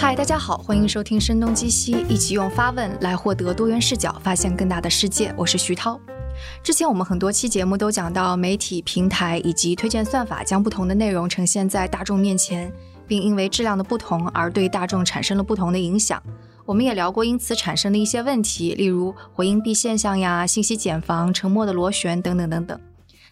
嗨，大家好，欢迎收听《声东击西》，一起用发问来获得多元视角，发现更大的世界。我是徐涛。之前我们很多期节目都讲到媒体平台以及推荐算法将不同的内容呈现在大众面前，并因为质量的不同而对大众产生了不同的影响。我们也聊过因此产生的一些问题，例如回音壁现象呀、信息茧房、沉默的螺旋等等等等。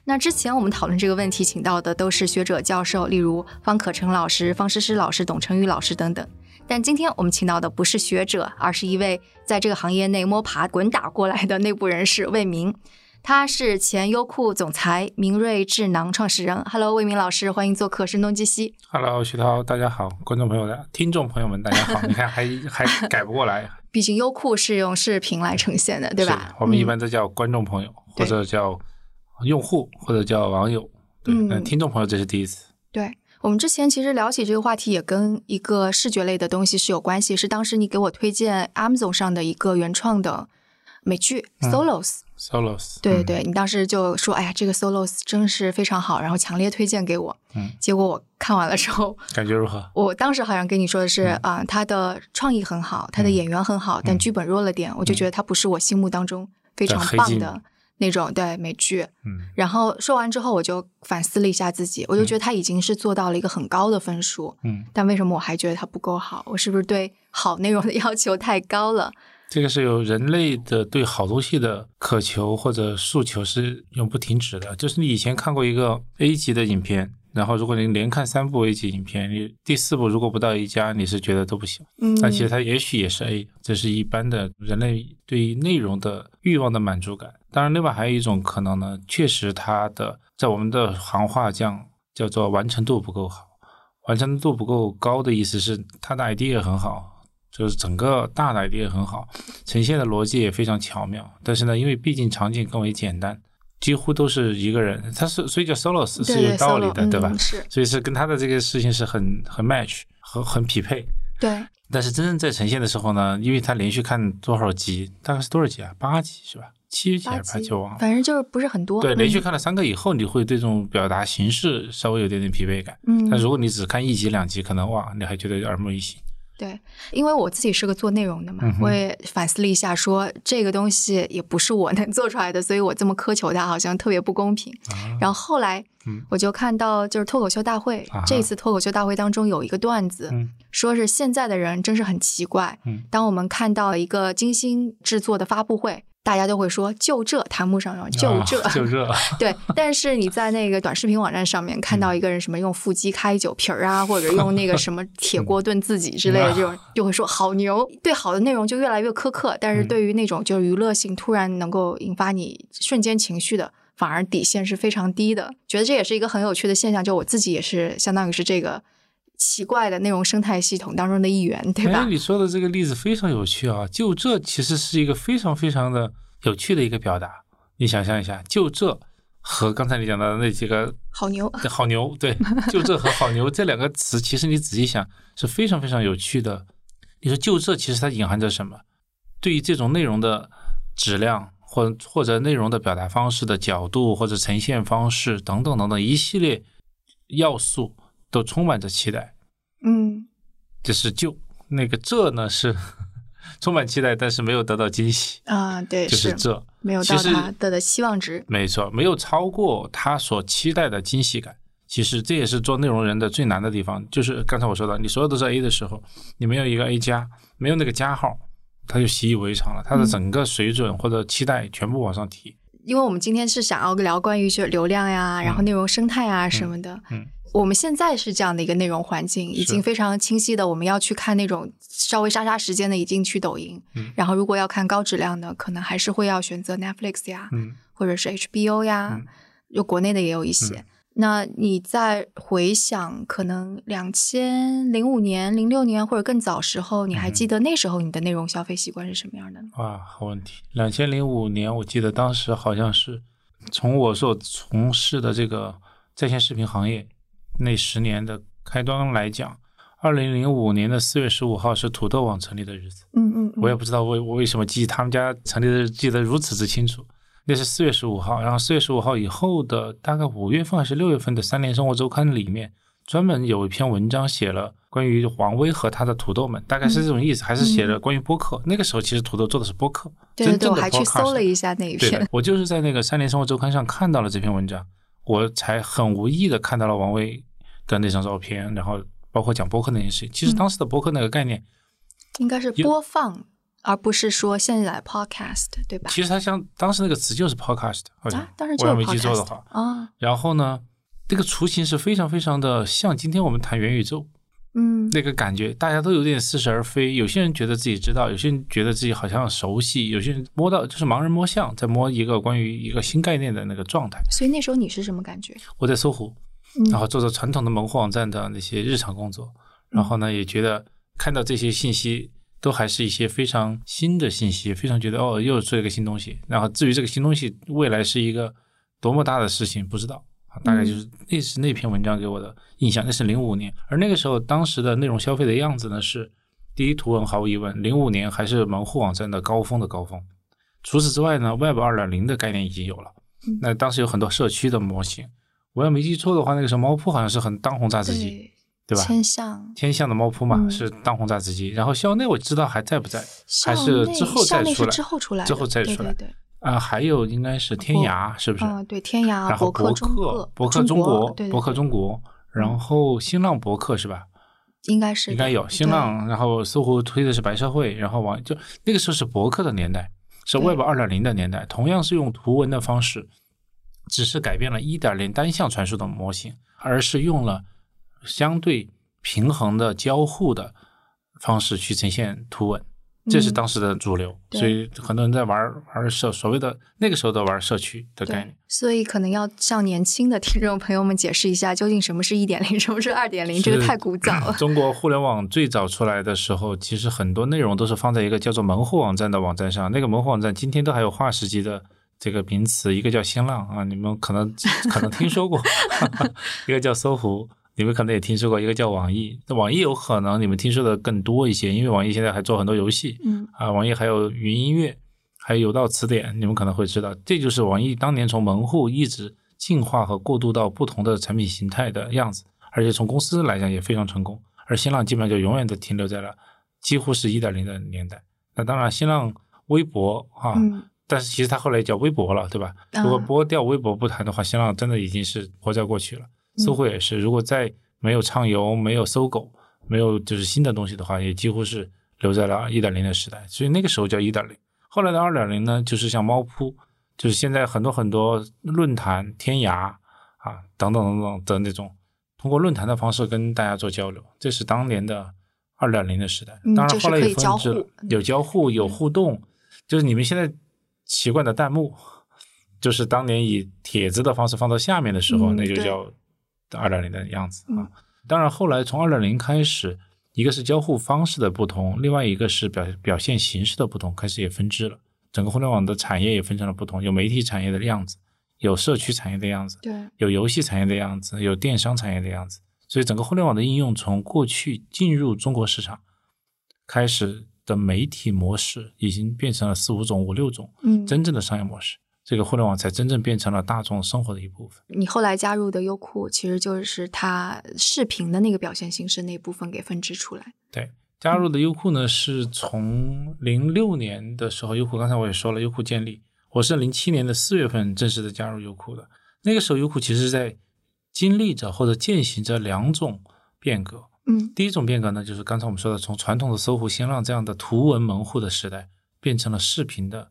那之前我们讨论这个问题，请到的都是学者教授，例如方可成老师、方诗诗老师、董成宇老师等等。但今天我们请到的不是学者，而是一位在这个行业内摸爬滚打过来的内部人士魏明。他是前优酷总裁、明锐智囊创始人。Hello，魏明老师，欢迎做客《声东击西》。Hello，徐涛，大家好，观众朋友的听众朋友们，大家好。你看，还 还改不过来。毕竟优酷是用视频来呈现的，对吧？我们一般都叫观众朋友，或者叫。用户或者叫网友，对，那听众朋友这是第一次。对我们之前其实聊起这个话题，也跟一个视觉类的东西是有关系。是当时你给我推荐 Amazon 上的一个原创的美剧 Solos。Solos。对对对，你当时就说：“哎呀，这个 Solos 真是非常好。”然后强烈推荐给我。嗯。结果我看完了之后，感觉如何？我当时好像跟你说的是啊，他的创意很好，他的演员很好，但剧本弱了点。我就觉得他不是我心目当中非常棒的。那种对美剧，嗯，然后说完之后，我就反思了一下自己，我就觉得他已经是做到了一个很高的分数，嗯，但为什么我还觉得他不够好？我是不是对好内容的要求太高了？这个是有人类的对好东西的渴求或者诉求是永不停止的。就是你以前看过一个 A 级的影片。然后，如果您连看三部 A 级影片，你第四部如果不到 A 加，你是觉得都不行。嗯，但其实它也许也是 A，这是一般的人类对于内容的欲望的满足感。当然，另外还有一种可能呢，确实它的在我们的行话讲叫做完成度不够好，完成度不够高的意思是它的 idea 很好，就是整个大的 idea 很好，呈现的逻辑也非常巧妙。但是呢，因为毕竟场景更为简单。几乎都是一个人，他是所以叫 solo 是是有道理的，对吧？是，所以是跟他的这个事情是很很 match 很很匹配。对。但是真正在呈现的时候呢，因为他连续看多少集，大概是多少集啊？八集是吧？七集还是八集？忘了。反正就是不是很多。对，连续看了三个以后，你会对这种表达形式稍微有点点疲惫感。嗯。但如果你只看一集两集，可能哇，你还觉得耳目一新。对，因为我自己是个做内容的嘛，我也反思了一下，说这个东西也不是我能做出来的，所以我这么苛求它，好像特别不公平。然后后来，我就看到就是脱口秀大会，这次脱口秀大会当中有一个段子，说是现在的人真是很奇怪，当我们看到一个精心制作的发布会。大家都会说就这弹幕上说就这 就这 对，但是你在那个短视频网站上面看到一个人什么用腹肌开酒瓶儿啊，或者用那个什么铁锅炖自己之类的这种，就会说好牛。对好的内容就越来越苛刻，但是对于那种就是娱乐性突然能够引发你瞬间情绪的，反而底线是非常低的。觉得这也是一个很有趣的现象，就我自己也是相当于是这个奇怪的内容生态系统当中的一员，对吧？你说的这个例子非常有趣啊，就这其实是一个非常非常的。有趣的一个表达，你想象一下，就这和刚才你讲到的那几个好牛，好牛，对，就这和好牛这两个词，其实你仔细想是非常非常有趣的。你说就这，其实它隐含着什么？对于这种内容的质量，或或者内容的表达方式的角度，或者呈现方式等等等等一系列要素，都充满着期待。嗯，这是就那个这呢是。充满期待，但是没有得到惊喜啊！对，就是这没有到他的的期望值。没错，没有超过他所期待的惊喜感。其实这也是做内容人的最难的地方，就是刚才我说的，你所有都是 A 的时候，你没有一个 A 加，没有那个加号，他就习以为常了，他的整个水准或者期待全部往上提。因为我们今天是想要聊关于就流量呀，然后内容生态啊什么的。嗯。我们现在是这样的一个内容环境，已经非常清晰的。我们要去看那种稍微杀杀时间的，已经去抖音。然后如果要看高质量的，可能还是会要选择 Netflix 呀，或者是 HBO 呀，就国内的也有一些。那你在回想，可能两千零五年、零六年或者更早时候，你还记得那时候你的内容消费习惯是什么样的呢？哇，好问题！两千零五年，我记得当时好像是从我所从事的这个在线视频行业。那十年的开端来讲，二零零五年的四月十五号是土豆网成立的日子。嗯嗯，我也不知道为我为什么记他们家成立的记得如此之清楚。那是四月十五号，然后四月十五号以后的大概五月份还是六月份的《三联生活周刊》里面专门有一篇文章写了关于王威和他的土豆们，大概是这种意思，还是写了关于播客。那个时候其实土豆做的是播客，对对对，我还去搜了一下那一篇对，，我就是在那个《三联生活周刊》上看到了这篇文章，我才很无意的看到了王威的那张照片，然后包括讲播客那件事情。其实嗯当时的播客那个概念，应该是播放，而不是说现在 podcast 对吧？其实它像当时那个词就是 podcast，好像、啊，当时我要没记错的话。啊，然后呢，这个雏形是非常非常的像今天我们谈元宇宙嗯那个感觉，大家都有点似是而非。有些人觉得自己知道，有些人觉得自己好像熟悉，有些人摸到就是盲人摸象，在摸一个关于一个新概念的那个状态。所以那时候你是什么感觉？我在搜狐，嗯然后做做传统的门户网站的那些日常工作，然后呢，也觉得看到这些信息都还是一些非常新的信息，非常觉得哦，又做一个新东西。然后至于这个新东西未来是一个多么大的事情，不知道。啊大概就是那是那篇文章给我的印象，那是零五年，而那个时候当时的内容消费的样子呢是，第一图文毫无疑问，零五年还是门户网站的高峰的高峰。除此之外呢，Web 二点零的概念已经有了嗯，那当时有很多社区的模型，我要没记错的话，那个时候猫扑好像是很当红炸子鸡，对对吧？天象天象的猫扑嘛、嗯是当红炸子鸡，然后校内我知道还在不在还是之后再出来之后出来，之后再出来对对对，啊、还有应该是天涯，是不是？嗯，对，天涯、然后博客、博客中国、博客中国，然后新浪博客是吧？应该是应该有新浪，然后搜狐推的是白社会，然后网就那个时候是博客的年代，是 Web 二点零的年代，同样是用图文的方式，只是改变了一点零单向传输的模型，而是用了相对平衡的交互的方式去呈现图文。这是嗯当时的主流，对所以很多人在玩玩社所谓的那个时候的玩社区的概念。，所以可能要向年轻的听众朋友们解释一下，究竟什么是一点零，什么是二点零，这个太古早了。中国互联网最早出来的时候，其实很多内容都是放在一个叫做门户网站的网站上。那个门户网站今天都还有划时机的这个名词，一个叫新浪啊，你们可能可能听说过；一个叫搜狐，你们可能也听说过；一个叫网易。那网易有可能你们听说的更多一些，因为网易现在还做很多游戏嗯啊，网易还有云音乐，还有有道词典，你们可能会知道，这就是网易当年从门户一直进化和过渡到不同的产品形态的样子。而且从公司来讲也非常成功。而新浪基本上就永远的停留在了几乎是一点零的年代。那当然，新浪微博啊，嗯但是其实它后来叫微博了，对吧？啊如果剥掉微博不谈的话，新浪真的已经是活在过去了。搜狐也是，如果再没有畅游、没有搜狗、没有就是新的东西的话，也几乎是留在了一点零的时代。所以那个时候叫一点零。后来的二点零呢，就是像猫扑，就是现在很多很多论坛、天涯啊等等等等的那种，通过论坛的方式跟大家做交流，这是当年的二点零的时代。嗯当然后来也分支了，有交互，有互动，就是你们现在习惯的弹幕，就是当年以帖子的方式放到下面的时候，嗯那就叫二点零的样子啊。嗯当然，后来从二点零开始，一个是交互方式的不同，另外一个是表表现形式的不同，开始也分支了。整个互联网的产业也分成了不同，有媒体产业的样子，有社区产业的样子，对，有游戏产业的样子，有电商产业的样子。所以，整个互联网的应用从过去进入中国市场开始的媒体模式，已经变成了四五种、五六种嗯，真正的商业模式。这个互联网才真正变成了大众生活的一部分。你后来加入的优酷，其实就是它视频的那个表现形式那部分给分支出来。对，加入的优酷呢，是从零六年的时候，优酷刚才我也说了，优酷建立，我是零七年的四月份正式的加入优酷的。那个时候，优酷其实是在经历着或者践行着两种变革。嗯第一种变革呢，就是刚才我们说的，从传统的搜狐、新浪这样的图文门户的时代，变成了视频的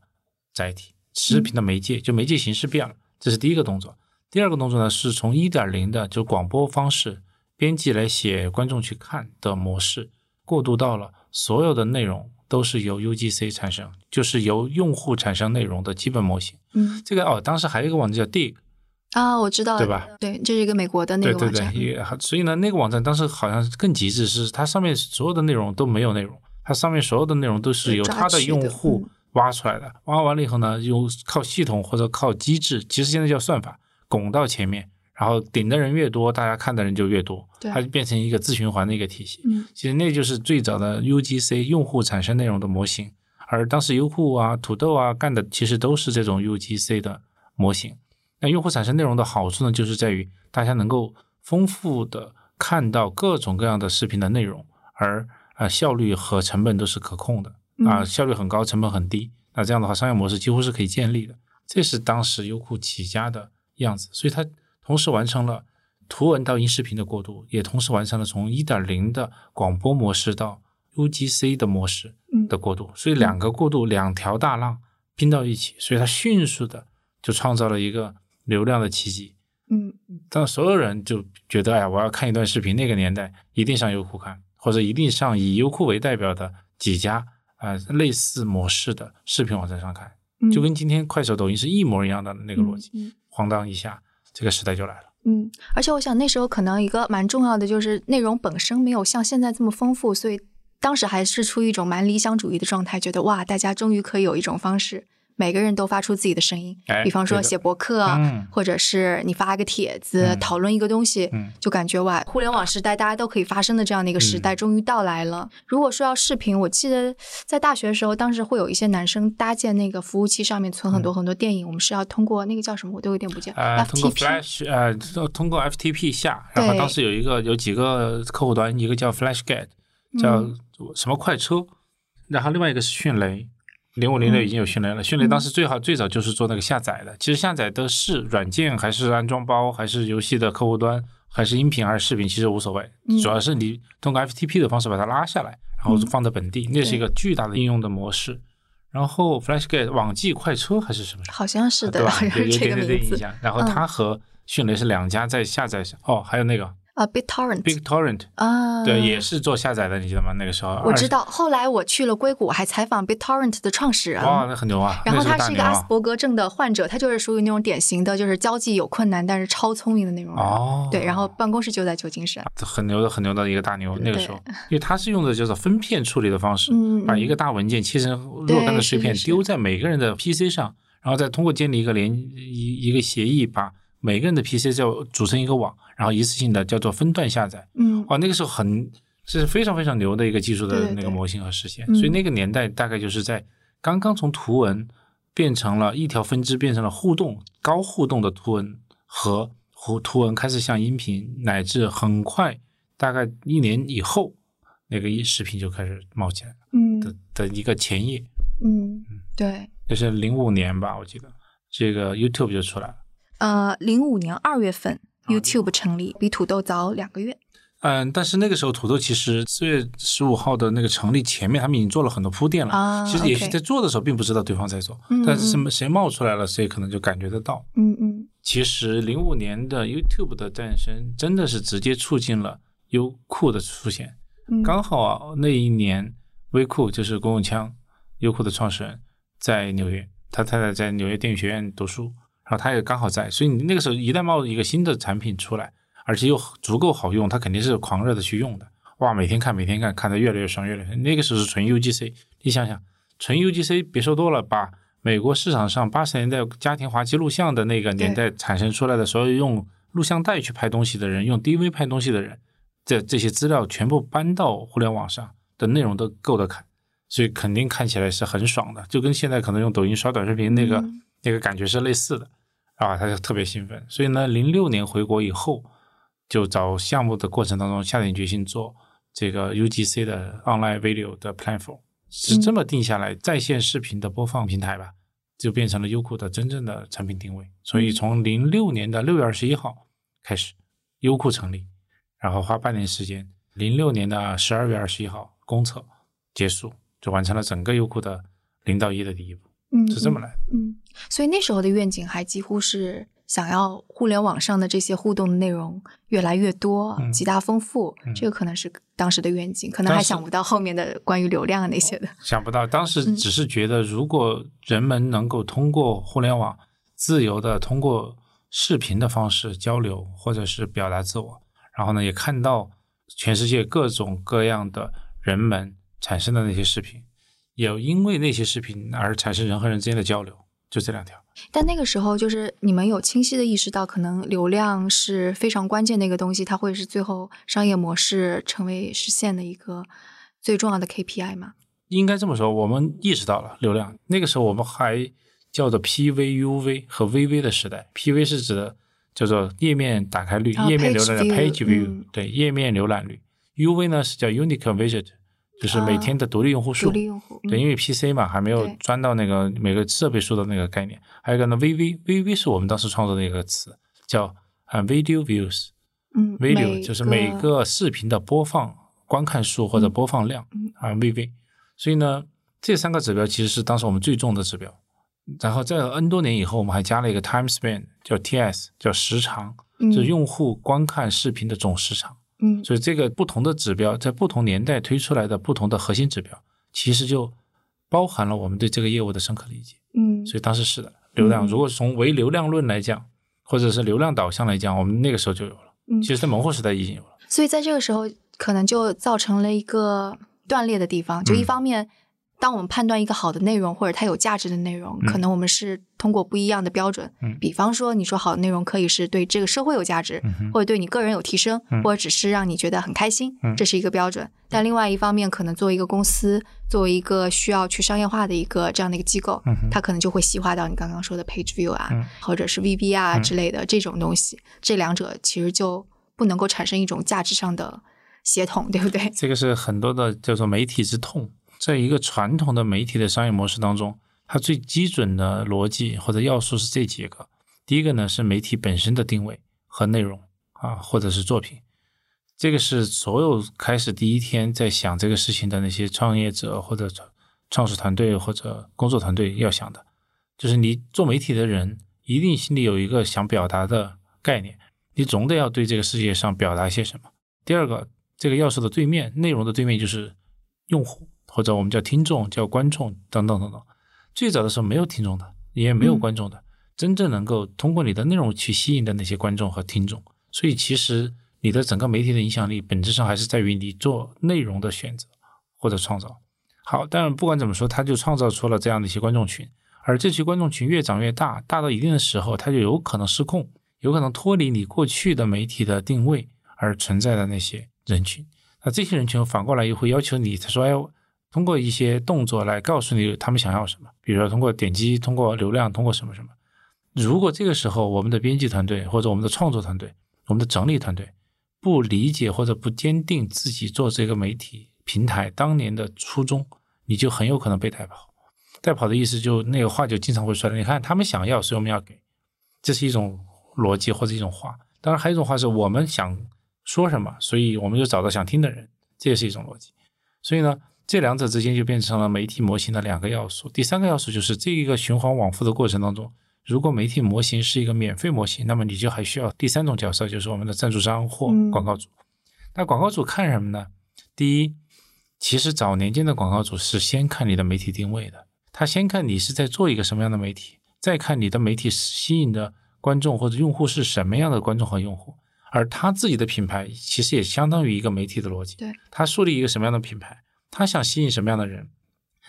载体，视频的媒介，就媒介形式变了，这是第一个动作。第二个动作呢，是从一点零的就广播方式，编辑来写，观众去看的模式，过渡到了所有的内容都是由 UGC 产生，就是由用户产生内容的基本模型。嗯这个哦，当时还有一个网站叫 Dig，啊，我知道，对吧？对，这是一个美国的那对对对个网站。，也所以呢，那个网站当时好像更极致，是它上面所有的内容都没有内容，它上面所有的内容都是由它的用户嗯挖出来的，挖完了以后呢，用靠系统或者靠机制，其实现在叫算法拱到前面，然后顶的人越多，大家看的人就越多，对它就变成一个自循环的一个体系。嗯其实那就是最早的 UGC 用户产生内容的模型，而当时优酷啊、土豆啊干的其实都是这种 UGC 的模型。那用户产生内容的好处呢，就是在于大家能够丰富的看到各种各样的视频的内容，而啊效率和成本都是可控的嗯啊，效率很高，成本很低。那这样的话，商业模式几乎是可以建立的。这是当时优酷起家的样子，所以它同时完成了图文到音视频的过渡，也同时完成了从一点零的广播模式到 UGC 的模式嗯的过渡。所以两个过渡，两条大浪拼到一起，所以它迅速的就创造了一个流量的奇迹。嗯当所有人就觉得，哎呀，我要看一段视频，那个年代一定上优酷看，或者一定上以优酷为代表的几家啊、呃类似模式的视频网站上看，嗯，就跟今天快手、抖音是一模一样的那个逻辑。嗯咣当一下，这个时代就来了。嗯，而且我想那时候可能一个蛮重要的就是内容本身没有像现在这么丰富，所以当时还是处于一种蛮理想主义的状态，觉得哇，大家终于可以有一种方式，每个人都发出自己的声音，哎比方说写博客，嗯或者是你发一个帖子、嗯讨论一个东西，嗯就感觉哇，互联网时代大家都可以发声的这样的一个时代终于到来了。如果说要视频，我记得在大学的时候，当时会有一些男生搭建那个服务器上面存很多很多电影，我们是要通过那个叫什么，我都有点不记得、呃，通过 FTP。Flash，呃，通过 FTP 下，然后当时有一个有几个客户端，一个叫 FlashGet，叫嗯什么快车，然后另外一个是迅雷，零五零六已经有迅雷了。迅雷当时最好最早就是做那个下载的，其实下载的是软件还是安装包，还是游戏的客户端，还是音频还是视频，其实无所谓，嗯主要是你通过 FTP 的方式把它拉下来，然后放在本地，那是一个巨大的应用的模式。然后 FlashGet 网际快车还是什么？好像是的，有有点点印象。然后它和迅雷是两家在下载上，哦，还有那个啊，BitTorrent BigTorrent，啊，对，也是做下载的，你记得吗？那个时候我知道。后来我去了硅谷，我还采访 BitTorrent 的创始人。哇，那很牛啊！然后他是一个阿斯！伯格症的患者，他就是属于那种典型的，就是交际有困难，但是超聪明的那种人。哦，对，然后办公室就在旧金山。很牛的，很牛的一个大牛。那个时候，因为他是用的就是分片处理的方式，嗯，把一个大文件切成若干的碎片，丢在每个人的 PC 上，然后再通过建立一个连一一个协议，把每个人的 PC 就组成一个网，然后一次性的叫做分段下载。嗯哇，那个时候很这是非常非常牛的一个技术的那个模型和实现，嗯所以那个年代大概就是在刚刚从图文变成了一条分支，变成了互动高互动的图文和图图文开始向音频，乃至很快大概一年以后，那个一视频就开始冒起来了嗯的一个前夜，嗯，对。就是零五年吧，我记得这个 YouTube 就出来了。呃，零五年二月份啊，YouTube 成立，比土豆早两个月。嗯，但是那个时候土豆其实四月十五号的那个成立前面，他们已经做了很多铺垫了。啊其实也是在做的时候，并不知道对方在做，嗯但是什么谁冒出来了，谁可能就感觉得到。嗯嗯其实零五年的 YouTube 的诞生，真的是直接促进了优酷的出现。嗯，刚好啊，那一年微酷就是郭永强，优酷的创始人，在纽约，他太太在纽约电影学院读书，然后他也刚好在，所以你那个时候一旦冒一个新的产品出来，而且又足够好用，他肯定是狂热的去用的。哇，每天看，每天看，看得越来越爽，越来越。那个时候是纯 UGC，你想想，纯 UGC 别说多了，把美国市场上八十年代家庭滑稽录像的那个年代产生出来的所有用录像带去拍东西的人，用 DV 拍东西的人，这这些资料全部搬到互联网上的内容都够得看，所以肯定看起来是很爽的，就跟现在可能用抖音刷短视频那个、嗯那个感觉是类似的啊，他就特别兴奋。所以呢，零六年回国以后，就找项目的过程当中下定决心做这个 UGC 的 Online Video 的 Platform，是这么定下来，在线视频的播放平台吧，就变成了优酷的真正的产品定位。所以从零六年的六月二十一号开始，优酷成立，然后花半年时间，零六年的十二月二十一号公测结束，就完成了整个优酷的零到一的第一步，嗯，是这么来的。嗯，所以那时候的愿景还几乎是想要互联网上的这些互动的内容越来越多，嗯极大丰富，嗯这个可能是当时的愿景，可能还想不到后面的关于流量啊那些的。想不到，当时嗯只是觉得，如果人们能够通过互联网自由的通过视频的方式交流，或者是表达自我，然后呢，也看到全世界各种各样的人们产生的那些视频，也因为那些视频而产生人和人之间的交流，就这两条。但那个时候，就是你们有清晰的意识到，可能流量是非常关键的一个东西，它会是最后商业模式成为实现的一个最重要的 KPI 吗？应该这么说，我们意识到了流量。那个时候我们还叫做 PVUV 和 VV 的时代。PV 是指的叫做页面打开率，啊页面浏览率 page view，、嗯对，页面浏览率。UV 呢是叫 unique visit，就是每天的独立用户数。独立用户，对，嗯因为 PC 嘛还没有钻到那个每个设备数的那个概念。还有一个呢，VV，VV 是我们当时创作的一个词，叫啊 video views。嗯 video 就是每个视频的播放观看数或者播放量嗯啊 VV，所以呢，这三个指标其实是当时我们最重的指标。然后在 N 多年以后，我们还加了一个 time span，叫 TS，叫时长，嗯就是用户观看视频的总时长。嗯所以这个不同的指标，在不同年代推出来的不同的核心指标，其实就包含了我们对这个业务的深刻理解。嗯所以当时是的，流量，嗯如果从唯流量论来讲，或者是流量导向来讲，我们那个时候就有了。嗯其实，在门户时代已经有了。所以在这个时候，可能就造成了一个断裂的地方。就一嗯方面，当我们判断一个好的内容或者它有价值的内容，嗯可能我们是通过不一样的标准。嗯比方说，你说好的内容可以是对这个社会有价值，嗯或者对你个人有提升，嗯或者只是让你觉得很开心，嗯这是一个标准。但另外一方面，可能作为一个公司，作为一个需要去商业化的一个这样的一个机构，嗯它可能就会细化到你刚刚说的 page view 啊，嗯或者是 VB 啊嗯之类的这种东西。这两者其实就不能够产生一种价值上的协同，对不对？这个是很多的叫做媒体之痛，在一个传统的媒体的商业模式当中，它最基准的逻辑或者要素是这几个。第一个呢是媒体本身的定位和内容啊，或者是作品。这个是所有开始第一天在想这个事情的那些创业者或者创始团队或者工作团队要想的，就是你做媒体的人一定心里有一个想表达的概念，你总得要对这个世界上表达些什么。第二个，这个要素的对面，内容的对面就是用户，或者我们叫听众、叫观众等等等等。最早的时候没有听众的，也没有嗯观众的，真正能够通过你的内容去吸引的那些观众和听众。所以其实你的整个媒体的影响力，本质上还是在于你做内容的选择或者创造。好，当然不管怎么说，他就创造出了这样的一些观众群，而这些观众群越长越大，大到一定的时候，它就有可能失控，有可能脱离你过去的媒体的定位而存在的那些人群。那这些人群反过来又会要求你，他说：“哎，通过一些动作来告诉你他们想要什么，比如说通过点击、通过流量、通过什么什么。”如果这个时候我们的编辑团队或者我们的创作团队、我们的整理团队不理解或者不坚定自己做这个媒体平台当年的初衷，你就很有可能被带跑。带跑的意思就那个话就经常会说的，你看他们想要，所以我们要给，这是一种逻辑或者一种话。当然还有一种话是我们想说什么，所以我们就找到想听的人，这也是一种逻辑。所以呢，这两者之间就变成了媒体模型的两个要素。第三个要素就是这一个循环往复的过程当中，如果媒体模型是一个免费模型，那么你就还需要第三种角色，就是我们的赞助商或嗯广告主。那广告主看什么呢？第一，其实早年间的广告主是先看你的媒体定位的，他先看你是在做一个什么样的媒体，再看你的媒体吸引的观众或者用户是什么样的观众和用户。而他自己的品牌其实也相当于一个媒体的逻辑。对，他树立一个什么样的品牌，他想吸引什么样的人，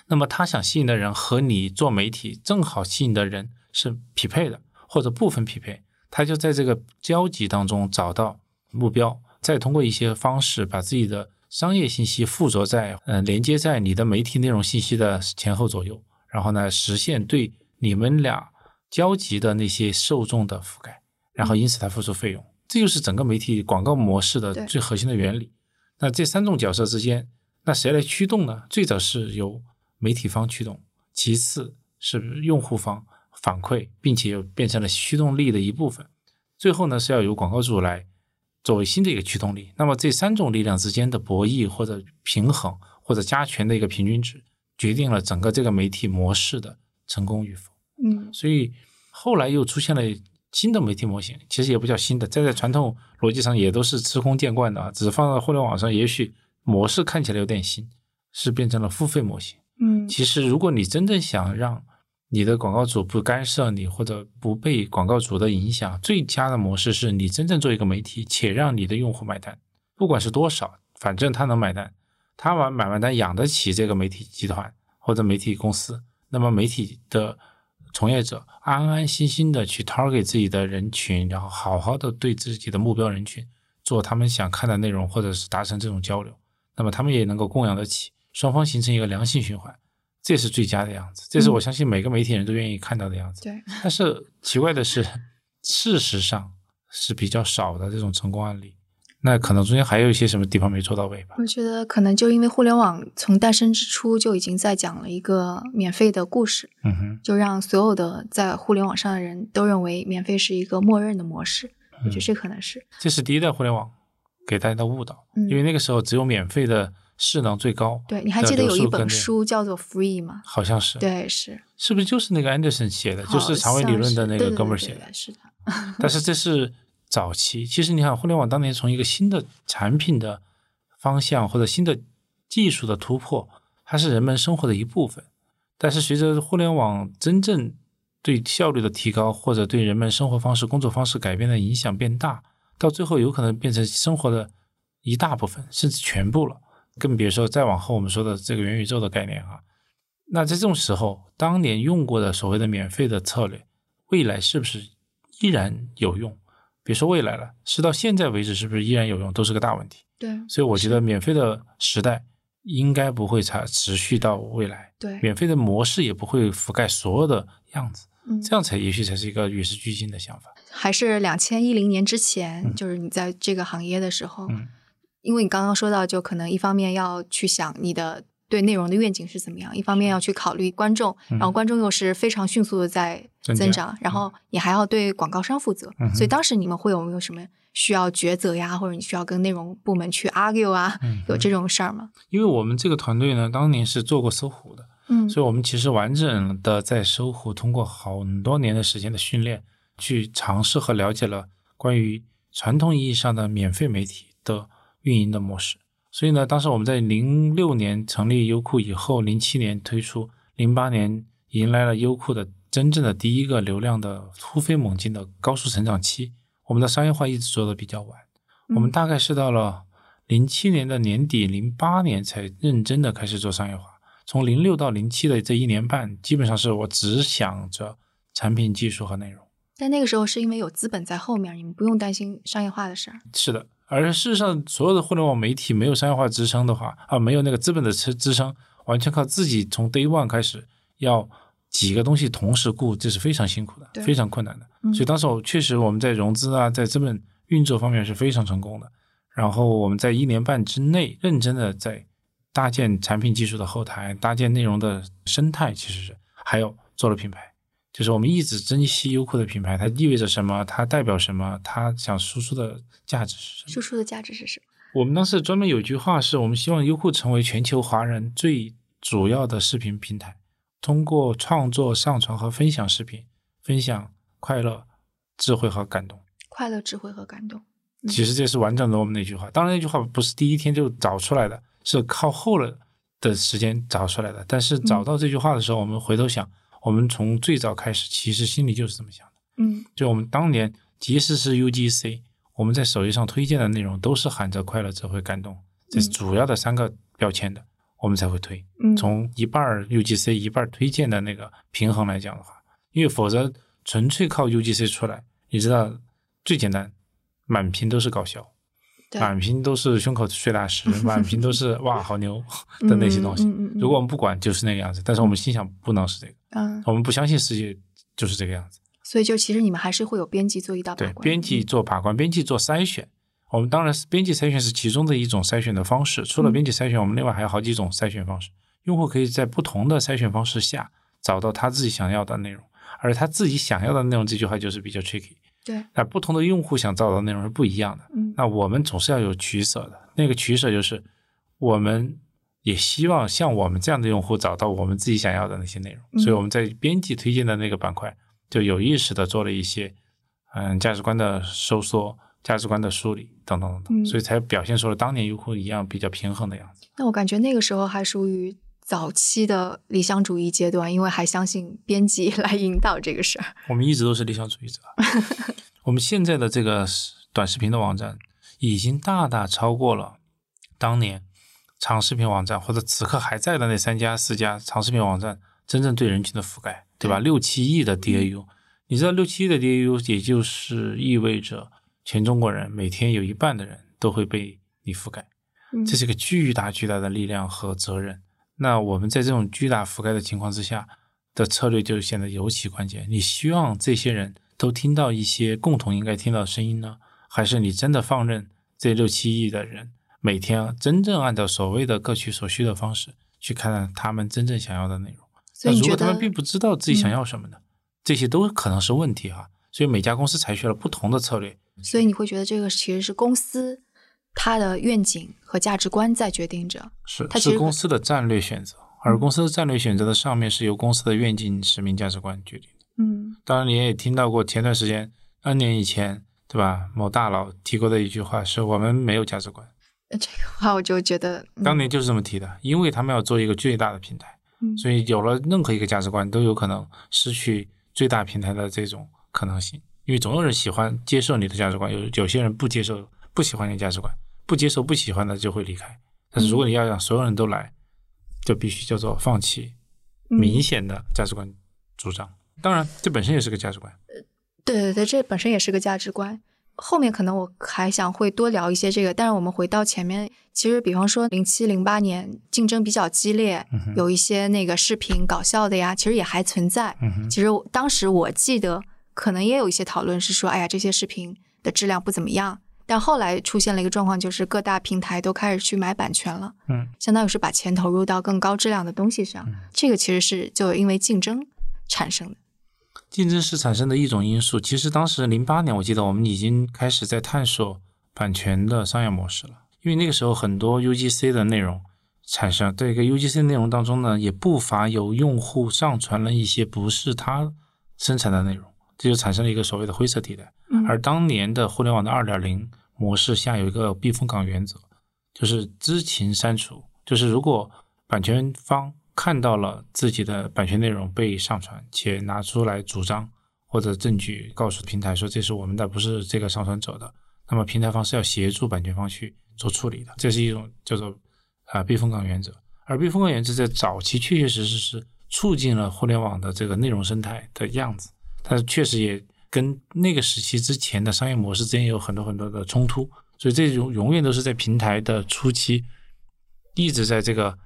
那么他想吸引的人和你做媒体正好吸引的人是匹配的，或者部分匹配，他就在这个交集当中找到目标，再通过一些方式把自己的商业信息附着在呃连接在你的媒体内容信息的前后左右，然后呢实现对你们俩交集的那些受众的覆盖，然后因此他付出费用。这就是整个媒体广告模式的最核心的原理。那这三种角色之间，那谁来驱动呢？最早是由媒体方驱动，其次是用户方反馈，并且又变成了驱动力的一部分。最后呢，是要由广告主来作为新的一个驱动力。那么这三种力量之间的博弈或者平衡或者加权的一个平均值，决定了整个这个媒体模式的成功与否。嗯所以后来又出现了新的媒体模型，其实也不叫新的，在在传统逻辑上也都是司空见惯的啊，只是放到互联网上，也许模式看起来有点新，是变成了付费模型。嗯其实如果你真正想让你的广告主不干涉你，或者不被广告主的影响，最佳的模式是你真正做一个媒体，且让你的用户买单，不管是多少，反正他能买单，他完买完单养得起这个媒体集团或者媒体公司，那么媒体的从业者安安心心的去 target 自己的人群，然后好好的对自己的目标人群做他们想看的内容，或者是达成这种交流，那么他们也能够供养得起，双方形成一个良性循环，这是最佳的样子，这是我相信每个媒体人都愿意看到的样子。对，但是奇怪的是，事实上，是比较少的这种成功案例。那可能中间还有一些什么地方没做到位吧？我觉得可能就因为互联网从诞生之初就已经在讲了一个免费的故事，嗯哼，就让所有的在互联网上的人都认为免费是一个默认的模式。我觉得这可能是这是第一代互联网给大家的误导，嗯因为那个时候只有免费的势能最高。对。你还记得有一本书叫做《Free》吗？好像是，对，是，是不是就是那个 Anderson 写的，就是长尾理论的那个哥们儿写的？的，是的，但是这是早期。其实你看，互联网当年从一个新的产品的方向或者新的技术的突破，它是人们生活的一部分。但是随着互联网真正对效率的提高，或者对人们生活方式、工作方式改变的影响变大，到最后有可能变成生活的一大部分，甚至全部了。更别说再往后我们说的这个元宇宙的概念啊。那在这种时候，当年用过的所谓的免费的策略，未来是不是依然有用？别说未来了，是到现在为止是不是依然有用，都是个大问题。对所以我觉得免费的时代应该不会持持续到未来，对，免费的模式也不会覆盖所有的样子，嗯，这样才也许才是一个与时俱进的想法。还是两千一零年之前，嗯。就是你在这个行业的时候，嗯。因为你刚刚说到，就可能一方面要去想你的对内容的愿景是怎么样，一方面要去考虑观众，嗯然后观众又是非常迅速的在增增长长，然后你还要对广告商负责，嗯所以当时你们会有没有什么需要抉择呀，或者你需要跟内容部门去 argue 啊，嗯有这种事儿吗？因为我们这个团队呢，当年是做过搜狐的，嗯。所以我们其实完整的在搜狐通过很多年的时间的训练，去尝试和了解了关于传统意义上的免费媒体的运营的模式。所以呢，当时我们在零六年成立优酷以后，零七年推出，零八年迎来了优酷的真正的第一个流量的突飞猛进的高速成长期。我们的商业化一直做的比较晚，我们大概是到了零七年的年底，零八年才认真的开始做商业化。从零六到零七的这一年半，基本上是我只想着产品技术和内容。但那个时候是因为有资本在后面，你们不用担心商业化的事儿。是的，而事实上，所有的互联网媒体没有商业化支撑的话，啊，没有那个资本的支支撑，完全靠自己从 day one 开始要几个东西同时顾，这是非常辛苦的，非常困难的。嗯所以当时我确实我们在融资啊，在资本运作方面是非常成功的。然后我们在一年半之内，认真的在搭建产品技术的后台，搭建内容的生态，其实是还有做了品牌。就是我们一直珍惜优酷的品牌，它意味着什么？它代表什么？它想输出的价值是什么？输出的价值是什么？我们当时专门有一句话是，我们希望优酷成为全球华人最主要的视频平台，通过创作、上传和分享视频，分享快乐、智慧和感动。快乐、智慧和感动。嗯其实这是完整的我们那句话。当然，那句话不是第一天就找出来的，是靠后了的时间找出来的。但是找到这句话的时候，我们回头想，我们从最早开始，其实心里就是这么想的。嗯就我们当年，即使是 UGC，我们在首页上推荐的内容都是喊着快乐、智慧、感动，这是主要的三个标签的，我们才会推。嗯，从一半 UGC 一半推荐的那个平衡来讲的话，因为否则纯粹靠 UGC 出来，你知道最简单，满屏都是搞笑，对满屏都是胸口碎大石，满屏都是哇好牛的那些东西。嗯嗯嗯嗯如果我们不管，就是那个样子。但是我们心想不能是这个，嗯，我们不相信世界就是这个样子。所以就其实你们还是会有编辑做一道把对，编辑做把关，编辑做筛选。我们当然是编辑筛选是其中的一种筛选的方式。除了编辑筛选，我们另外还有好几种筛选方式。用户可以在不同的筛选方式下找到他自己想要的内容，而他自己想要的内容这句话就是比较 tricky。对，那不同的用户想找到的内容是不一样的。嗯那我们总是要有取舍的。那个取舍就是，我们也希望像我们这样的用户找到我们自己想要的那些内容。嗯所以我们在编辑推荐的那个板块，就有意识的做了一些，嗯，价值观的收缩、价值观的梳理等等等等，嗯所以才表现出了当年优酷一样比较平衡的样子。那我感觉那个时候还属于早期的理想主义阶段，因为还相信编辑来引导这个事儿。我们一直都是理想主义者。我们现在的这个短视频的网站，已经大大超过了当年长视频网站或者此刻还在的那三家四家长视频网站真正对人群的覆盖，对吧？六七亿的 DAU，你知道六七亿的 DAU，也就是意味着全中国人每天有一半的人都会被你覆盖。嗯这是个巨大巨大的力量和责任。那我们在这种巨大覆盖的情况之下的策略就显得尤其关键。你希望这些人都听到一些共同应该听到的声音呢？还是你真的放任这六七亿的人每天真正按照所谓的各取所需的方式去看他们真正想要的内容？所以你觉得如果他们并不知道自己想要什么呢？这些都可能是问题哈。所以每家公司采取了不同的策略。所以你会觉得这个其实是公司它的愿景和价值观在决定着。是它是公司的战略选择，而公司的战略选择的上面是由公司的愿景、使命、价值观决定的。嗯当然，你也听到过前段时间 N 年以前，对吧？某大佬提过的一句话是我们没有价值观，呃这个话我就觉得，嗯当年就是这么提的，因为他们要做一个最大的平台，嗯所以有了任何一个价值观都有可能失去最大平台的这种可能性，因为总有人喜欢接受你的价值观，有有些人不接受、不喜欢你的价值观，不接受、不喜欢的就会离开。但是如果你要让所有人都来，就必须叫做放弃嗯明显的价值观主张。当然，这本身也是个价值观。对对对，这本身也是个价值观。后面可能我还想会多聊一些这个，但是我们回到前面，其实比方说零七零八年竞争比较激烈，嗯有一些那个视频搞笑的呀，其实也还存在。嗯，其实我当时我记得可能也有一些讨论是说，哎呀，这些视频的质量不怎么样。但后来出现了一个状况，就是各大平台都开始去买版权了，嗯，相当于是把钱投入到更高质量的东西上。嗯这个其实是就因为竞争产生的。竞争是产生的一种因素。其实当时零八年，我记得我们已经开始在探索版权的商业模式了，因为那个时候很多 UGC 的内容产生，这个 UGC 内容当中呢，也不乏有用户上传了一些不是他生产的内容，这就产生了一个所谓的灰色地带。嗯而当年的互联网的二点零模式下有一个避风港原则，就是知情删除，就是如果版权方看到了自己的版权内容被上传，且拿出来主张或者证据告诉平台说这是我们的，不是这个上传者的，那么平台方是要协助版权方去做处理的，这是一种叫做啊、避风港原则。而避风港原则在早期确确实实是促进了互联网的这个内容生态的样子，但是确实也跟那个时期之前的商业模式之间有很多很多的冲突，所以这种永远都是在平台的初期一直在这个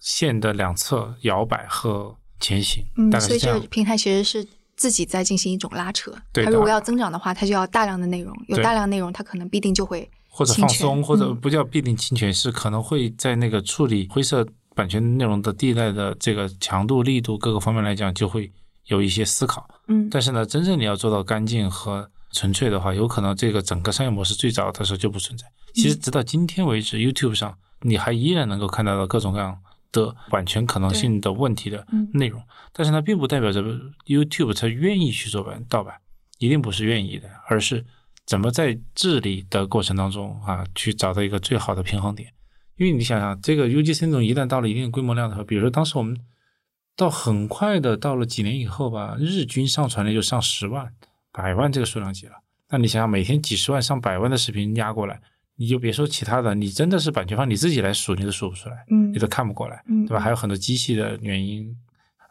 线的两侧摇摆和前行，嗯所以这个。平台其实是自己在进行一种拉扯。对它如果要增长的话，它就要大量的内容，有大量内容，它可能必定就会或者放松，或者嗯不叫必定侵权，是可能会在那个处理灰色版权内容的地带的这个强度、力度各个方面来讲，就会有一些思考。嗯但是呢，真正你要做到干净和纯粹的话，有可能这个整个商业模式最早的时候就不存在。其实直到今天为止，YouTube 上你还依然能够看到的各种各样的版权可能性的问题的嗯内容，但是呢，并不代表着 YouTube 它愿意去做版盗版，一定不是愿意的，而是怎么在治理的过程当中啊，去找到一个最好的平衡点。因为你想想，这个 UGC 内容一旦到了一定规模量的时候，比如说当时我们到很快的到了几年以后吧，日均上传量就上十万、百万这个数量级了。那你想想，每天几十万、上百万的视频压过来，你就别说其他的，你真的是版权方你自己来数，你都数不出来，嗯你都看不过来，嗯对吧？还有很多机器的原因，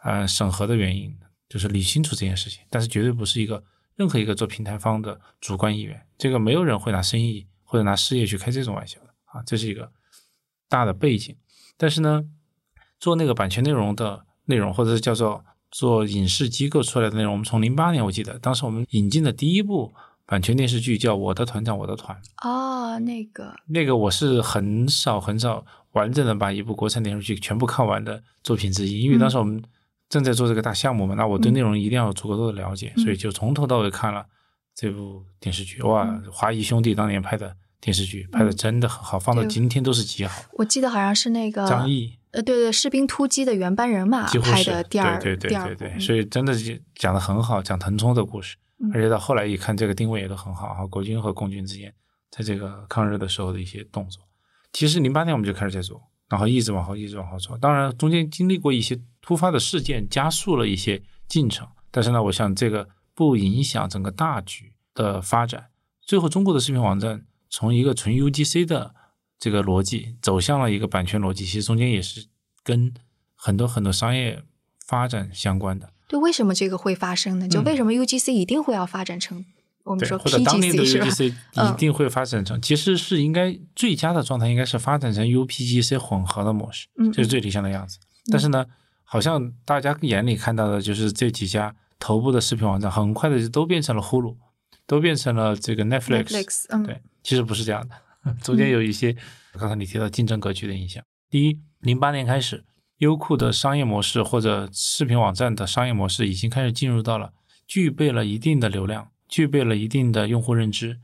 呃，审核的原因，就是理清楚这件事情。但是绝对不是一个任何一个做平台方的主观意愿，这个没有人会拿生意或者拿事业去开这种玩笑的啊，这是一个大的背景。但是呢，做那个版权内容的内容，或者是叫做做影视机构出来的内容，我们从零八年我记得，当时我们引进的第一部版权电视剧叫《我的团长我的团》，哦，那个。那个我是很少很少完整的把一部国产电视剧全部看完的作品之一，因为当时我们正在做这个大项目嘛，那我对内容一定要有足够多的了解，嗯所以就从头到尾看了这部电视剧。哇，嗯。华谊兄弟当年拍的电视剧拍的真的很好，放到今天都是极好。我记得好像是那个张译呃，对对，士兵突击的原班人马拍的第二对对对对对，嗯。所以真的是讲的很好，讲腾冲的故事，嗯而且到后来一看，这个定位也都很好哈，国军和共军之间在这个抗日的时候的一些动作，其实零八年我们就开始在做，然后一直往后一直往后做，当然中间经历过一些突发的事件，加速了一些进程，但是呢，我想这个不影响整个大局的发展。最后，中国的视频网站从一个纯 UGC 的这个逻辑走向了一个版权逻辑，其实中间也是跟很多很多商业发展相关的。对，为什么这个会发生呢？就嗯为什么 UGC 一定会要发展成我们对，说或者当年的 PGC 一定会发展成，其实是应该最佳的状态应该是发展成 UPGC 混合的模式，嗯这是最理想的样子。但是呢，好像大家眼里看到的就是这几家头部的视频网站，很快的就都变成了呼噜，都变成了这个 Netflix。Netflix，嗯，对，其实不是这样的，中间有一些刚才你提到竞争格局的影响。第一，零八年开始，优酷的商业模式或者视频网站的商业模式已经开始进入到了具备了一定的流量，具备了一定的用户认知。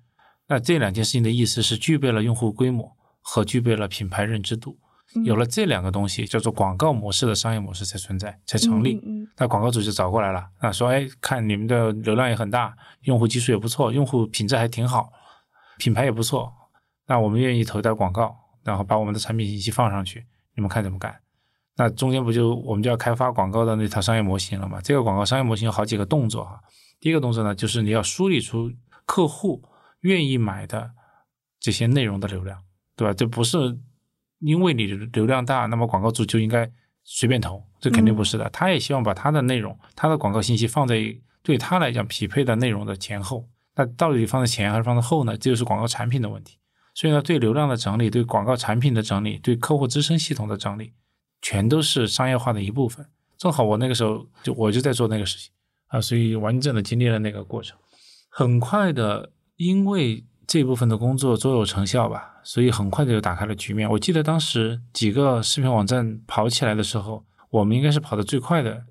那这两件事情的意思是具备了用户规模和具备了品牌认知度。嗯有了这两个东西，叫做广告模式的商业模式才存在，才成立。嗯嗯那广告主就找过来了，那，说，哎，看你们的流量也很大，用户基数也不错，用户品质还挺好，品牌也不错，那我们愿意投一点广告，然后把我们的产品信息放上去，你们看怎么干？那中间不就我们就要开发广告的那套商业模型了吗？这个广告商业模型有好几个动作哈。第一个动作呢，就是你要梳理出客户愿意买的这些内容的流量，对吧？这不是因为你流量大，那么广告主就应该随便投，这肯定不是的。他也希望把他的内容、他的广告信息放在对他来讲匹配的内容的前后。那到底放在前还是放在后呢？这就是广告产品的问题。所以呢，对流量的整理、对广告产品的整理、对客户支撑系统的整理，全都是商业化的一部分。正好我那个时候就我就在做那个事情啊，所以完整的经历了那个过程。很快的，因为这部分的工作卓有成效吧，所以很快的就打开了局面。我记得当时几个视频网站跑起来的时候，我们应该是跑得最快的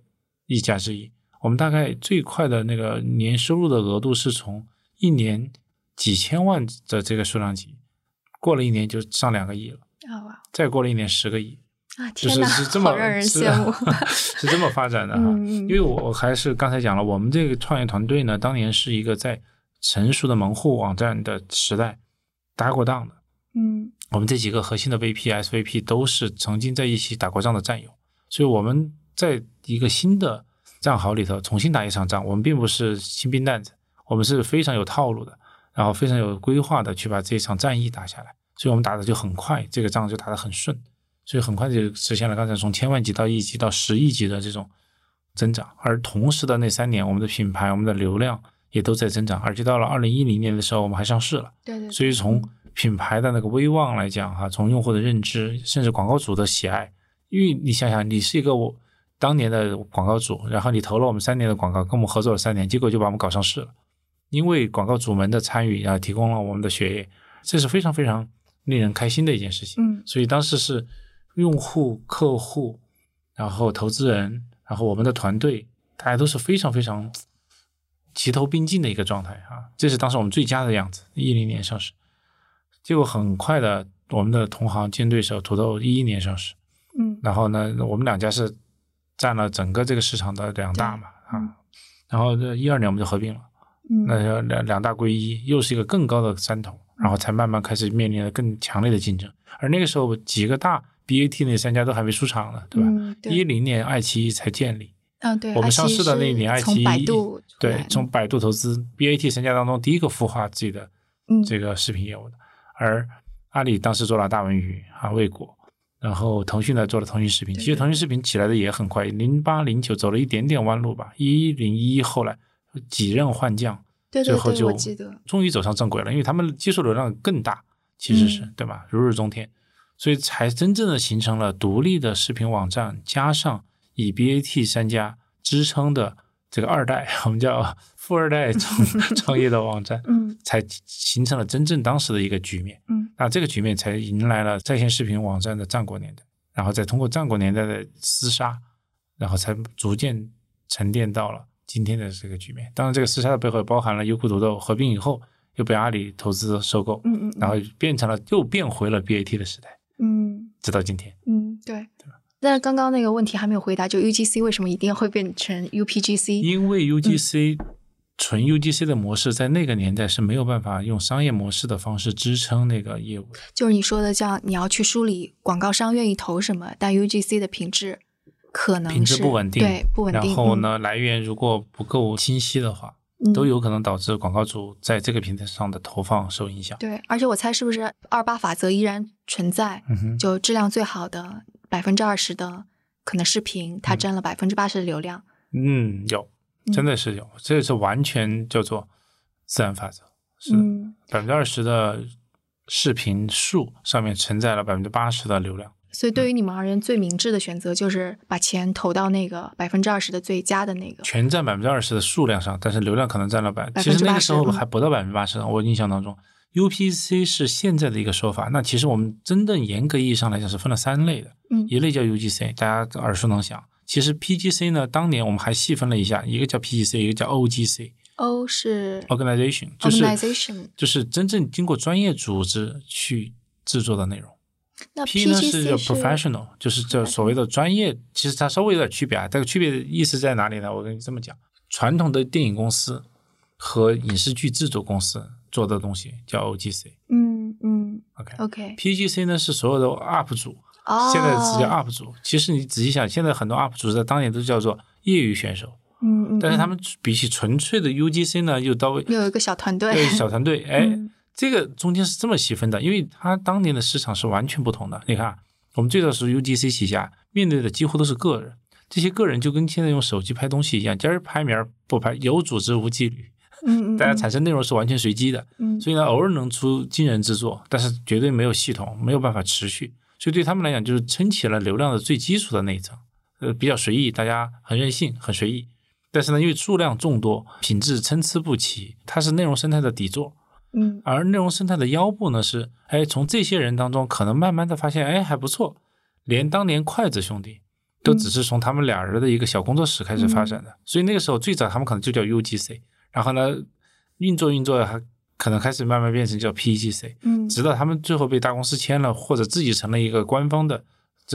一家之一。我们大概最快的那个年收入的额度是从一年几千万的这个数量级，过了一年就上两个亿了，再过了一年十个亿，啊！就是天哪，是这么好让人是羡慕。是这么发展的哈。因为我还是刚才讲了，我们这个创业团队呢，当年是一个在成熟的门户网站的时代搭过档的。嗯我们这几个核心的 VP、SVP 都是曾经在一起打过仗的战友，所以我们在一个新的战壕里头重新打一场仗，我们并不是新兵蛋子，我们是非常有套路的，然后非常有规划的去把这场战役打下来，所以我们打的就很快，这个仗就打得很顺，所以很快就实现了刚才从千万级到亿级到十亿级的这种增长，而同时的那三年，我们的品牌、我们的流量也都在增长，而且到了二零一零年的时候，我们还上市了。对对，所以从品牌的那个威望来讲，哈，从用户的认知，甚至广告主的喜爱，因为你想想，你是一个我当年的广告主，然后你投了我们三年的广告，跟我们合作了三年，结果就把我们搞上市了，因为广告主们的参与，啊提供了我们的血液，这是非常非常令人开心的一件事情。嗯。所以当时是用户、客户，然后投资人，然后我们的团队，大家都是非常非常齐头并进的一个状态啊，这是当时我们最佳的样子。一零年上市，结果很快的，我们的同行竞争对手土豆一一年上市，嗯然后呢，我们两家是占了整个这个市场的两大嘛嗯啊，然后这一二年我们就合并了。嗯那就两两大归一，又是一个更高的山头，然后才慢慢开始面临了更强烈的竞争。而那个时候，几个大 BAT 那三家都还没出场呢，对吧？一零年爱奇艺才建立，嗯对，我们上市的那一年爱奇艺对，从百度投资 BAT 三家当中第一个孵化自己的嗯这个视频业务的。而阿里当时做了大文娱啊、未果，然后腾讯呢做了腾讯视频。其实腾讯视频起来的也很快，零八零九走了一点点弯路吧，一零一后来几任换将。对对对，最后就终于走上正轨了，因为他们接受流量更大，其实是、嗯对吧？如日中天，所以才真正的形成了独立的视频网站，加上以 BAT 三家支撑的这个二代，我们叫 富二代创 创业的网站，嗯才形成了真正当时的一个局面。嗯那这个局面才迎来了在线视频网站的战国年代，然后再通过战国年代的厮杀，然后才逐渐沉淀到了今天的这个局面。当然，这个厮杀的背后也包含了优酷土豆合并以后又被阿里投资收购，嗯嗯，然后变成了又变回了 BAT 的时代，嗯直到今天。嗯对。但是刚刚那个问题还没有回答，就 UGC 为什么一定会变成 UPGC？因为 UGC、纯 UGC 的模式在那个年代是没有办法用商业模式的方式支撑那个业务的。就是你说的，这样你要去梳理广告商愿意投什么，但 UGC 的品质可能品质不稳定，对不稳定。然后呢，来源如果不够清晰的话，嗯，都有可能导致广告主在这个平台上的投放受影响。对，而且我猜是不是二八法则依然存在？嗯哼，就质量最好的百分之二十的可能视频，它占了百分之八十的流量。嗯，有，真的是有，这是完全叫做自然法则，是嗯百分之二十的视频数上面承载了百分之八十的流量。所以对于你们而言，最明智的选择就是把钱投到那个百分之二十的最佳的那个。全占百分之二十的数量上，但是流量可能占了百，其实那个时候还不到百分之八十。我印象当中，UPC 是现在的一个说法。那其实我们真正严格意义上来讲是分了三类的，嗯，一类叫 UGC，大家耳熟能详。其实 PGC 呢，当年我们还细分了一下，一个叫 PGC，一个叫 OGC。O 是 organization，就是 organization，就是真正经过专业组织去制作的内容。那 P 呢是叫 professional，就是这所谓的专业。其实它稍微有点区别啊，这个区别的意思在哪里呢？我跟你这么讲，传统的电影公司和影视剧制作公司做的东西叫 OGC。嗯嗯。OK OK。PGC 呢是所有的 UP 主，哦，现在是叫 UP 主。其实你仔细想，现在很多 UP 主在当年都叫做业余选手。嗯嗯。但是他们比起纯粹的 UGC 呢，又到位，又有一个小团队，对小团队，哎。这个中间是这么细分的，因为它当年的市场是完全不同的。你看，我们最早是 UGC 旗下，面对的几乎都是个人，这些个人就跟现在用手机拍东西一样，今儿拍明儿不拍，有组织无纪律，嗯，大家产生内容是完全随机的，嗯，所以呢，偶尔能出惊人之作，但是绝对没有系统，没有办法持续，所以对他们来讲，就是撑起了流量的最基础的那一层，呃，比较随意，大家很任性，很随意，但是呢，因为数量众多，品质参差不齐，它是内容生态的底座。嗯，而内容生态的腰部呢是，哎，从这些人当中可能慢慢的发现，哎，还不错。连当年筷子兄弟都只是从他们俩人的一个小工作室开始发展的，所以那个时候最早他们可能就叫 UGC，然后呢，运作运作还可能开始慢慢变成叫 PGC，嗯，直到他们最后被大公司签了，或者自己成了一个官方的。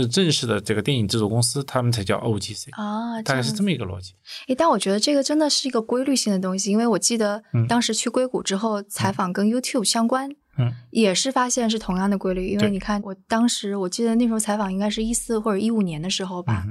这正式的这个电影制作公司，他们才叫 OGC 啊，大概是这么一个逻辑。诶，但我觉得这个真的是一个规律性的东西，因为我记得当时去硅谷之后采访跟 YouTube 相关，嗯，也是发现是同样的规律。因为你看，我当时我记得那时候采访应该是一四或者一五年的时候吧，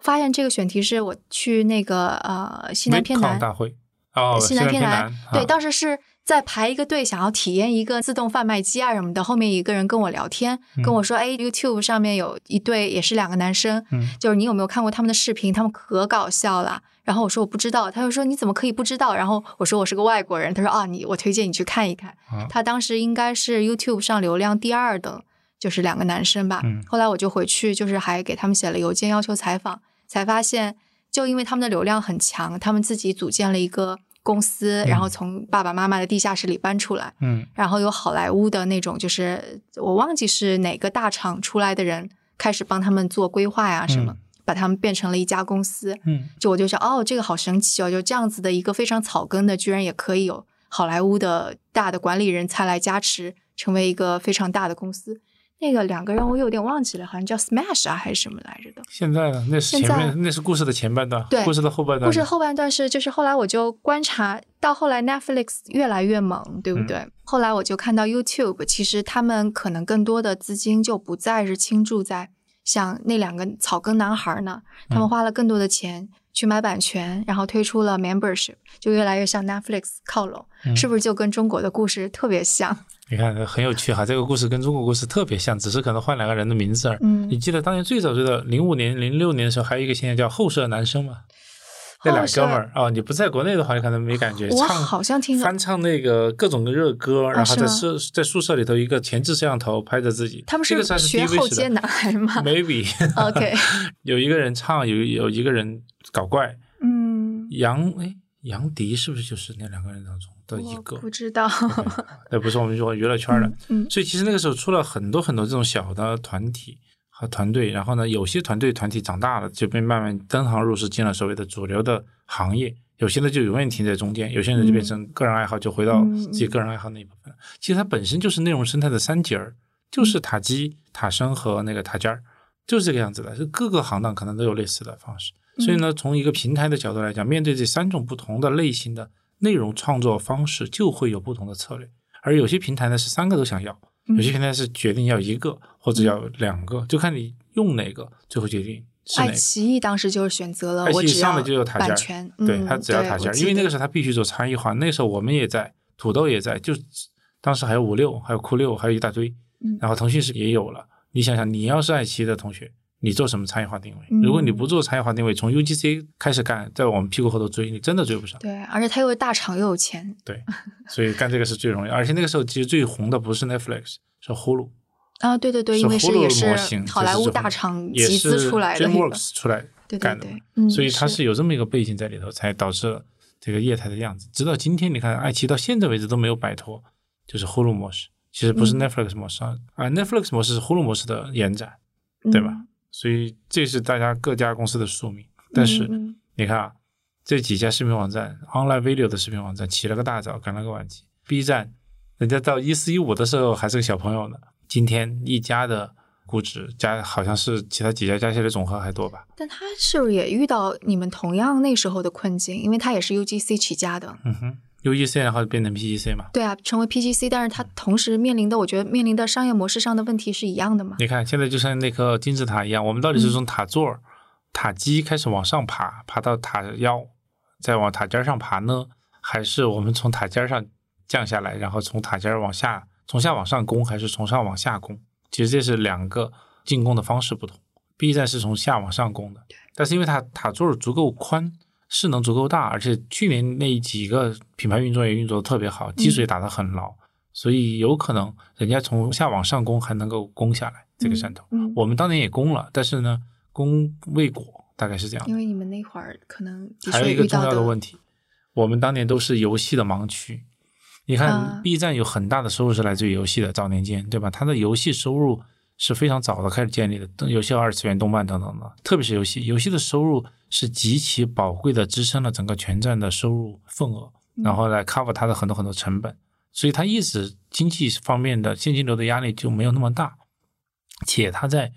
发现这个选题是我去那个呃西南偏南大会哦，西南偏南，对，当时是。在排一个队，想要体验一个自动贩卖机啊什么的。后面一个人跟我聊天，跟我说：“哎，YouTube 上面有一对，也是两个男生，就是你有没有看过他们的视频？他们可搞笑了。”然后我说：“我不知道。”他就说：“你怎么可以不知道？”然后我说：“我是个外国人。”他说：“啊，你我推荐你去看一看。”他当时应该是 YouTube 上流量第二的，就是两个男生吧。后来我就回去，就是还给他们写了邮件要求采访，才发现就因为他们的流量很强，他们自己组建了一个。公司，然后从爸爸妈妈的地下室里搬出来，嗯，然后有好莱坞的那种，就是我忘记是哪个大厂出来的人开始帮他们做规划呀什么，把他们变成了一家公司，嗯，就我就想，哦，这个好神奇哦，就这样子的一个非常草根的，居然也可以有好莱坞的大的管理人才来加持，成为一个非常大的公司。那个两个人我有点忘记了，好像叫 Smash 啊还是什么来着的？现在呢？那是前面，那是故事的前半段。对，故事的后半段。故事后半段是，就是后来我就观察到后来 Netflix 越来越猛，对不对？后来我就看到 YouTube，其实他们可能更多的资金就不再是倾注在像那两个草根男孩呢，他们花了更多的钱去买版权，然后推出了 Membership，就越来越向 Netflix 靠拢，是不是就跟中国的故事特别像？你看很有趣哈，这个故事跟中国故事特别像，只是可能换两个人的名字而已。嗯，你记得当年最早最早零五年、零六年的时候，还有一个现象叫后舍男生嘛？那俩哥们儿哦，你不在国内的话，你可能没感觉。我好像听翻唱那个各种的热歌，然后在宿在宿舍里头一个前置摄像头拍着自己。他们是学后街男孩吗？Maybe。OK。有一个人唱，有有一个人搞怪。嗯。杨哎，杨迪是不是就是那两个人当中？的一个不知道，那不是我们说娱乐圈的，嗯，所以其实那个时候出了很多很多这种小的团体和团队，然后呢，有些团队团体长大了就被慢慢登堂入室进了所谓的主流的行业，有些呢就永远停在中间，有些人就变成个人爱好，就回到自己个人爱好那一部分。其实它本身就是内容生态的三节儿，就是塔基、塔生和那个塔尖儿，就是这个样子的，是各个行当可能都有类似的方式。所以呢，从一个平台的角度来讲，面对这三种不同的类型的。内容创作方式就会有不同的策略，而有些平台呢是三个都想要，有些平台是决定要一个或者要两个，就看你用哪个，最后决定。爱奇艺当时就是选择了，爱奇艺上的就有塔尖，版权，对他只要塔尖，因为那个时候他必须做差异化。那时候我们也在，土豆也在，就当时还有五六，还有酷六，还有一大堆，然后腾讯是也有了。你想想，你要是爱奇艺的同学。你做什么差异化定位？如果你不做差异化定位，从 UGC 开始干，在我们屁股后头追，你真的追不上。对，而且他又是大厂又有钱。对，所以干这个是最容易。而且那个时候其实最红的不是 Netflix，是呼噜。啊，对对对，因为是 Hulu 也是好莱坞大厂也集资是出来的一个，DreamWorks 出来对对干的嘛对，嗯，所以它是有这么一个背景在里头，才导致了这个业态的样子。直到今天，你看爱奇艺到现在为止都没有摆脱，就是 Hulu 模式，其实不是嗯 Netflix 模式啊、啊 Netflix 模式是 Hulu 模式的延展，对吧嗯？所以这是大家各家公司的宿命。但是你看啊，这几家视频网站，online video 的视频网站起了个大早，赶了个晚集。B 站，人家到一四一五的时候还是个小朋友呢，今天一家的估值加好像是其他几家加起来总和还多吧？但他是不是也遇到你们同样那时候的困境？因为他也是 UGC 起家的，嗯哼，UGC 然后变成 PGC 嘛。对啊，成为 PGC，但是它同时面临的，我觉得面临的商业模式上的问题是一样的嘛？你看，现在就像那颗金字塔一样，我们到底是从塔座儿、塔基开始往上爬，爬到塔腰，再往塔尖儿上爬呢，还是我们从塔尖儿上降下来，然后从塔尖儿往下，从下往上攻，还是从上往下攻？其实这是两个进攻的方式不同。B 站是从下往上攻的，但是因为它塔座儿足够宽，势能足够大，而且去年那几个品牌运作也运作的特别好，基础也打得很牢，所以有可能人家从下往上攻还能够攻下来这个山头。嗯，我们当年也攻了，但是呢，攻未果，大概是这样。因为你们那会儿可能还有一个重要的问题，我们当年都是游戏的盲区。你看啊，B 站有很大的收入是来自于游戏的，早年间，对吧？它的游戏收入是非常早的开始建立的，游戏、二次元、动漫等等的，特别是游戏，游戏的收入是极其宝贵的，支撑了整个全站的收入份额，然后来 cover 它的很多很多成本，所以它一直经济方面的现金流的压力就没有那么大，且它在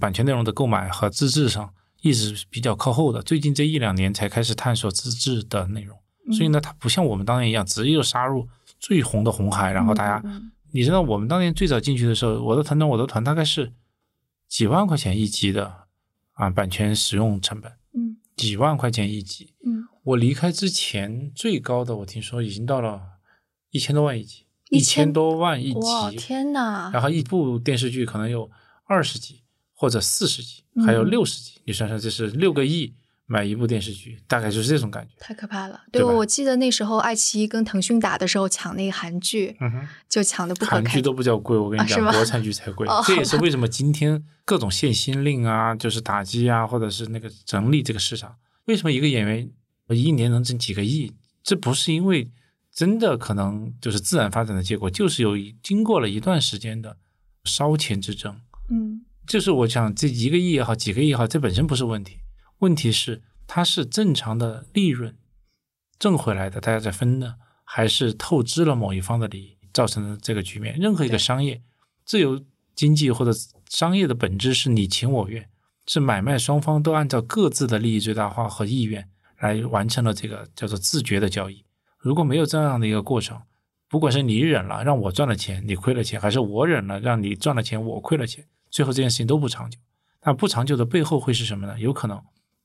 版权内容的购买和自制上一直比较靠后的，最近这一两年才开始探索自制的内容，所以呢，它不像我们当年一样直接就杀入最红的红海，然后大家，嗯你知道我们当年最早进去的时候，我的团队我的团大概是几万块钱一集的啊版权使用成本，嗯几万块钱一集。嗯，我离开之前最高的我听说已经到了一千多万一集，一一千千多万一哇集，天哪！然后一部电视剧可能有二十集或者四十集，还有嗯六十集，你算算这是六个亿买一部电视剧，大概就是这种感觉。太可怕了！对吧对我记得那时候爱奇艺跟腾讯打的时候抢那个韩剧。就抢的不可开韩剧都不叫贵，我跟你讲，啊国产剧才贵。哦这也是为什么今天各种限薪令啊，就是打击啊，或者是那个整理这个市场。为什么一个演员一年能挣几个亿？这不是因为真的可能就是自然发展的结果，就是有一经过了一段时间的烧钱之争。嗯就是我想这一个亿也好，几个亿也好，这本身不是问题，问题是它是正常的利润挣回来的，大家在分呢，还是透支了某一方的利益，造成的这个局面。任何一个商业、自由经济或者商业的本质是你情我愿，是买卖双方都按照各自的利益最大化和意愿来完成了这个叫做自觉的交易。如果没有这样的一个过程，不管是你忍了让我赚了钱，你亏了钱，还是我忍了让你赚了钱，我亏了钱，最后这件事情都不长久。那不长久的背后会是什么呢？有可能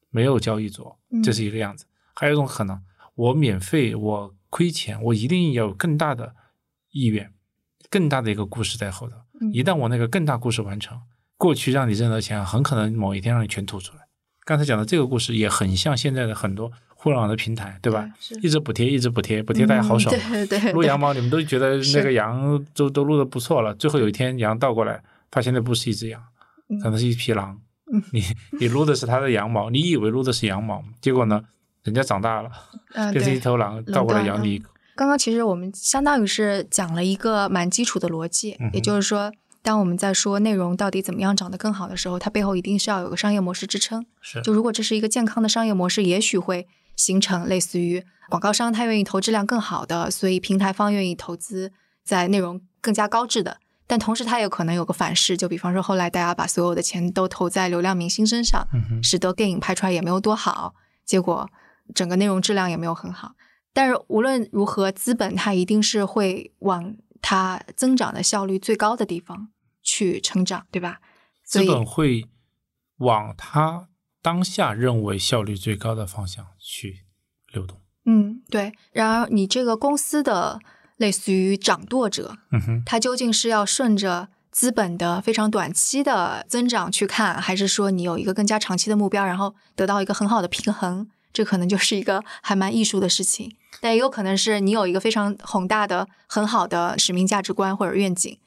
没有交易做，这是一个样子。还有一种可能，我免费，我亏钱，我一定要有更大的意愿，更大的一个故事在后头。嗯一旦我那个更大故事完成，过去让你挣到钱，很可能某一天让你全吐出来。刚才讲的这个故事也很像现在的很多互联网的平台，对吧？是一直补贴，一直补贴，补贴大家好爽。嗯对对对，录羊毛，你们都觉得那个羊都都撸的不错了，最后有一天羊倒过来，发现那不是一只羊，嗯可能是一匹狼。嗯 你你撸的是它的羊毛，你以为撸的是羊毛，结果呢，人家长大了，嗯 变成一。头狼，倒过来咬你一口。刚刚其实我们相当于是讲了一个蛮基础的逻辑，嗯也就是说，当我们在说内容到底怎么样长得更好的时候，它背后一定是要有个商业模式支撑。是，就如果这是一个健康的商业模式，也许会形成类似于广告商他愿意投质量更好的，所以平台方愿意投资在内容更加高质的。但同时，它也可能有个反噬，就比方说后来大家把所有的钱都投在流量明星身上，嗯，使得电影拍出来也没有多好，结果整个内容质量也没有很好。但是无论如何，资本它一定是会往它增长的效率最高的地方去成长，对吧？资本会往它当下认为效率最高的方向去流动。嗯，对。然而，你这个公司的类似于掌舵者，嗯哼，他究竟是要顺着资本的非常短期的增长去看，还是说你有一个更加长期的目标，然后得到一个很好的平衡？这可能就是一个还蛮艺术的事情。但也有可能是你有一个非常宏大的、很好的使命价值观或者愿景，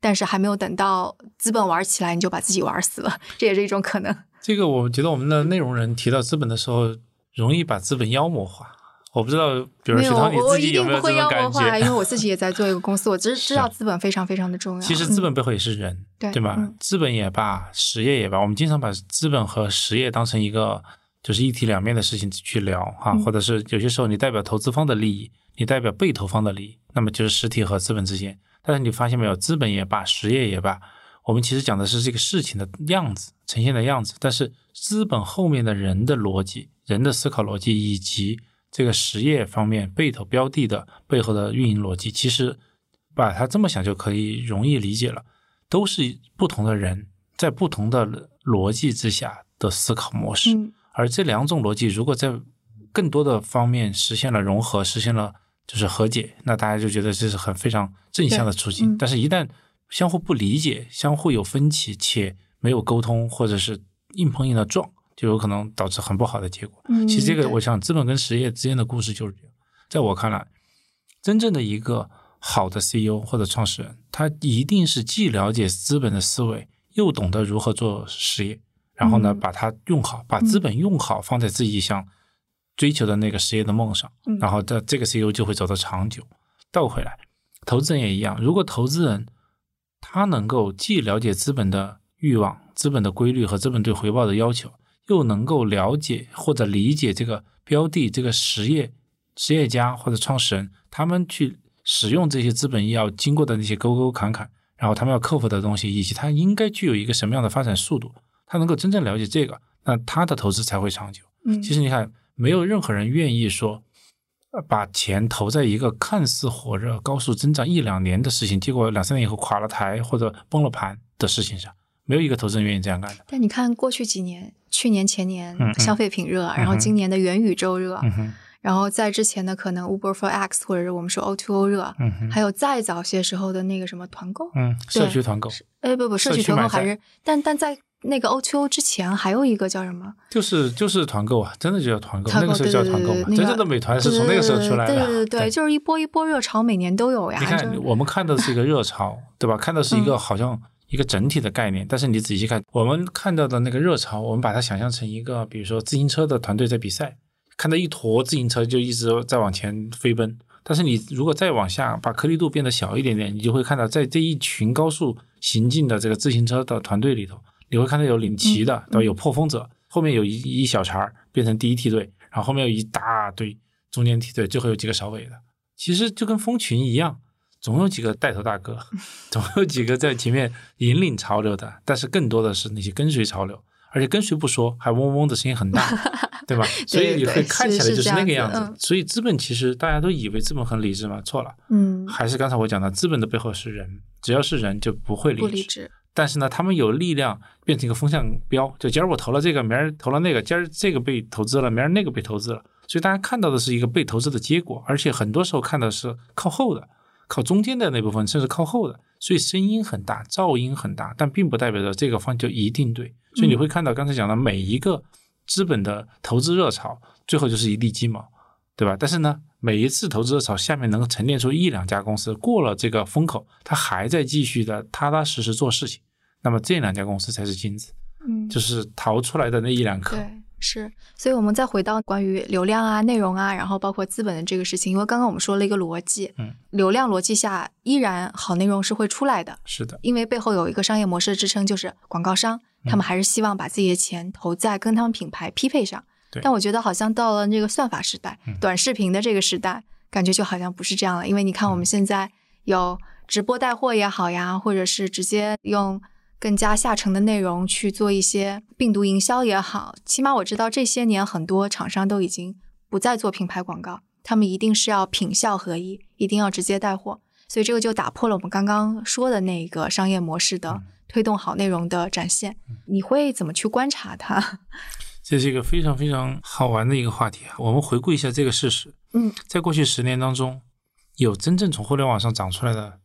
但是还没有等到资本玩起来，你就把自己玩死了，这也是一种可能。这个我觉得我们的内容人提到资本的时候，容易把资本妖魔化。我不知道，比如徐涛你自己有没有这种感觉？因为我自己也在做一个公司，我只是 知道资本非常非常的重要。其实资本背后也是人，对对吧？资本也罢，实业也罢，我们经常把资本和实业当成一个就是一体两面的事情去聊哈，或者是有些时候你代表投资方的利益，你代表被投方的利益，那么就是实体和资本之间。但是你发现没有，资本也罢，实业也罢，我们其实讲的是这个事情的样子呈现的样子，但是资本后面的人的逻辑、人的思考逻辑以及。这个实业方面被投标的的背后的运营逻辑，其实把它这么想就可以容易理解了，都是不同的人在不同的逻辑之下的思考模式，而这两种逻辑如果在更多的方面实现了融合，实现了就是和解，那大家就觉得这是很非常正向的处境。但是，一旦相互不理解、相互有分歧且没有沟通，或者是硬碰硬的撞。就有可能导致很不好的结果。嗯，其实这个，我想资本跟实业之间的故事就是这样。在我看来，真正的一个好的 CEO 或者创始人，他一定是既了解资本的思维，又懂得如何做实业，然后呢，把它用好，把资本用好，放在自己想追求的那个实业的梦上，然后这这个 CEO 就会走得长久。倒回来，投资人也一样，如果投资人他能够既了解资本的欲望、资本的规律和资本对回报的要求。又能够了解或者理解这个标的、这个实业、实业家或者创始人，他们去使用这些资本要经过的那些沟沟坎坎，然后他们要克服的东西，以及他应该具有一个什么样的发展速度，他能够真正了解这个，那他的投资才会长久。嗯，其实你看，没有任何人愿意说，把钱投在一个看似火热、高速增长一两年的事情，结果两三年以后垮了台或者崩了盘的事情上，没有一个投资人愿意这样干的。但你看过去几年。去年前年消费品热，然后今年的元宇宙热，然后在之前的可能 Uber for X 或者是我们说 O2O 热，还有再早些时候的那个什么团购，嗯，社区团购，哎不不，社区团购还是，但但在那个 O2O 之前还有一个叫什么？就是就是团购啊，真的就叫团购，那个时候叫团购嘛，真正的美团是从那个时候出来的，对对对，就是一波一波热潮，每年都有呀。你看我们看的是一个热潮，对吧？看的是一个好像。一个整体的概念，但是你仔细看，我们看到的那个热潮，我们把它想象成一个，比如说自行车的团队在比赛，看到一坨自行车就一直在往前飞奔。但是你如果再往下把颗粒度变得小一点点，你就会看到在这一群高速行进的这个自行车的团队里头，你会看到有领骑的，对吧？有破风者，后面有一一小茬变成第一梯队，然后后面有一大堆中间梯队，最后有几个少尾的，其实就跟蜂群一样。总有几个带头大哥，总有几个在前面引领潮流的，但是更多的是那些跟随潮流，而且跟随不说，还嗡嗡的声音很大，对吧？所以你会看起来就是那个样子。所以资本其实大家都以为资本很理智嘛，错了。嗯，还是刚才我讲的，资本的背后是人，只要是人就不会理智。但是呢，他们有力量变成一个风向标，就今儿我投了这个，明儿投了那个，今儿这个被投资了，明儿那个被投资了。所以大家看到的是一个被投资的结果，而且很多时候看的是靠后的。靠中间的那部分，甚至靠后的，所以声音很大，噪音很大，但并不代表着这个方就一定对。所以你会看到刚才讲的每一个资本的投资热潮，最后就是一地鸡毛，对吧？但是呢，每一次投资热潮下面能够沉淀出一两家公司过了这个风口，它还在继续的踏踏实实做事情，那么这两家公司才是金子，嗯，就是逃出来的那一两颗。是，所以我们再回到关于流量啊、内容啊，然后包括资本的这个事情，因为刚刚我们说了一个逻辑，嗯，流量逻辑下依然好内容是会出来的，是的，因为背后有一个商业模式的支撑，就是广告商，他们还是希望把自己的钱投在跟他们品牌匹配上。但我觉得好像到了这个算法时代、短视频的这个时代，感觉就好像不是这样了，因为你看我们现在有直播带货也好呀，或者是直接用。更加下沉的内容去做一些病毒营销也好，起码我知道这些年很多厂商都已经不再做品牌广告，他们一定是要品效合一，一定要直接带货，所以这个就打破了我们刚刚说的那个商业模式的推动好内容的展现。你会怎么去观察它？这是一个非常非常好玩的一个话题啊！我们回顾一下这个事实。嗯，在过去十年当中，有真正从互联网上长出来的。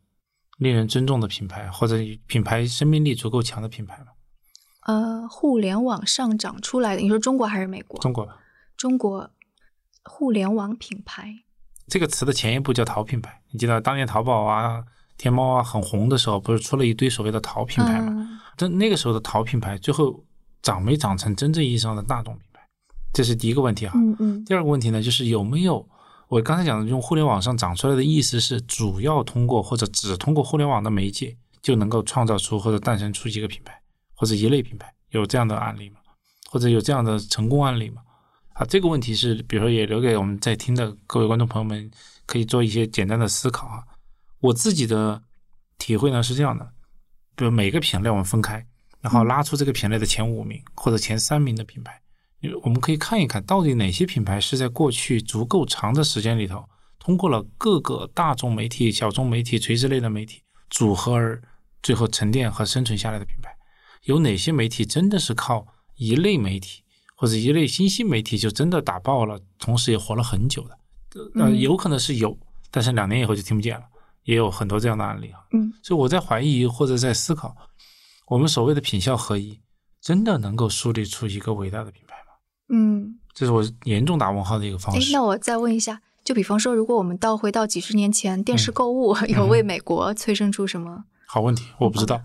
令人尊重的品牌，或者品牌生命力足够强的品牌吗？呃，互联网上长出来的，你说中国还是美国？中国。中国互联网品牌这个词的前一步叫淘品牌。你记得当年淘宝啊、天猫啊很红的时候，不是出了一堆所谓的淘品牌嘛？嗯但那个时候的淘品牌，最后长没长成真正意义上的大众品牌？这是第一个问题啊。嗯嗯第二个问题呢，就是有没有我刚才讲的用互联网上长出来的意思是主要通过或者只通过互联网的媒介就能够创造出或者诞生出一个品牌或者一类品牌，有这样的案例吗？或者有这样的成功案例吗？啊，这个问题是，比如说也留给我们在听的各位观众朋友们，可以做一些简单的思考啊。我自己的体会呢是这样的，比如每个品类我们分开，然后拉出这个品类的前五名或者前三名的品牌。我们可以看一看到底哪些品牌是在过去足够长的时间里头，通过了各个大众媒体、小众媒体、垂直类的媒体组合而最后沉淀和生存下来的品牌。有哪些媒体真的是靠一类媒体或者一类新兴媒体就真的打爆了，同时也活了很久的？呃，嗯有可能是有，但是两年以后就听不见了，也有很多这样的案例啊。嗯所以我在怀疑或者在思考，我们所谓的品效合一，真的能够树立出一个伟大的品牌吗？嗯。这是我严重打问号的一个方哎，式。那我再问一下，就比方说，如果我们倒回到几十年前，电嗯视购物有为美国催生出什么？好问题，我不知道。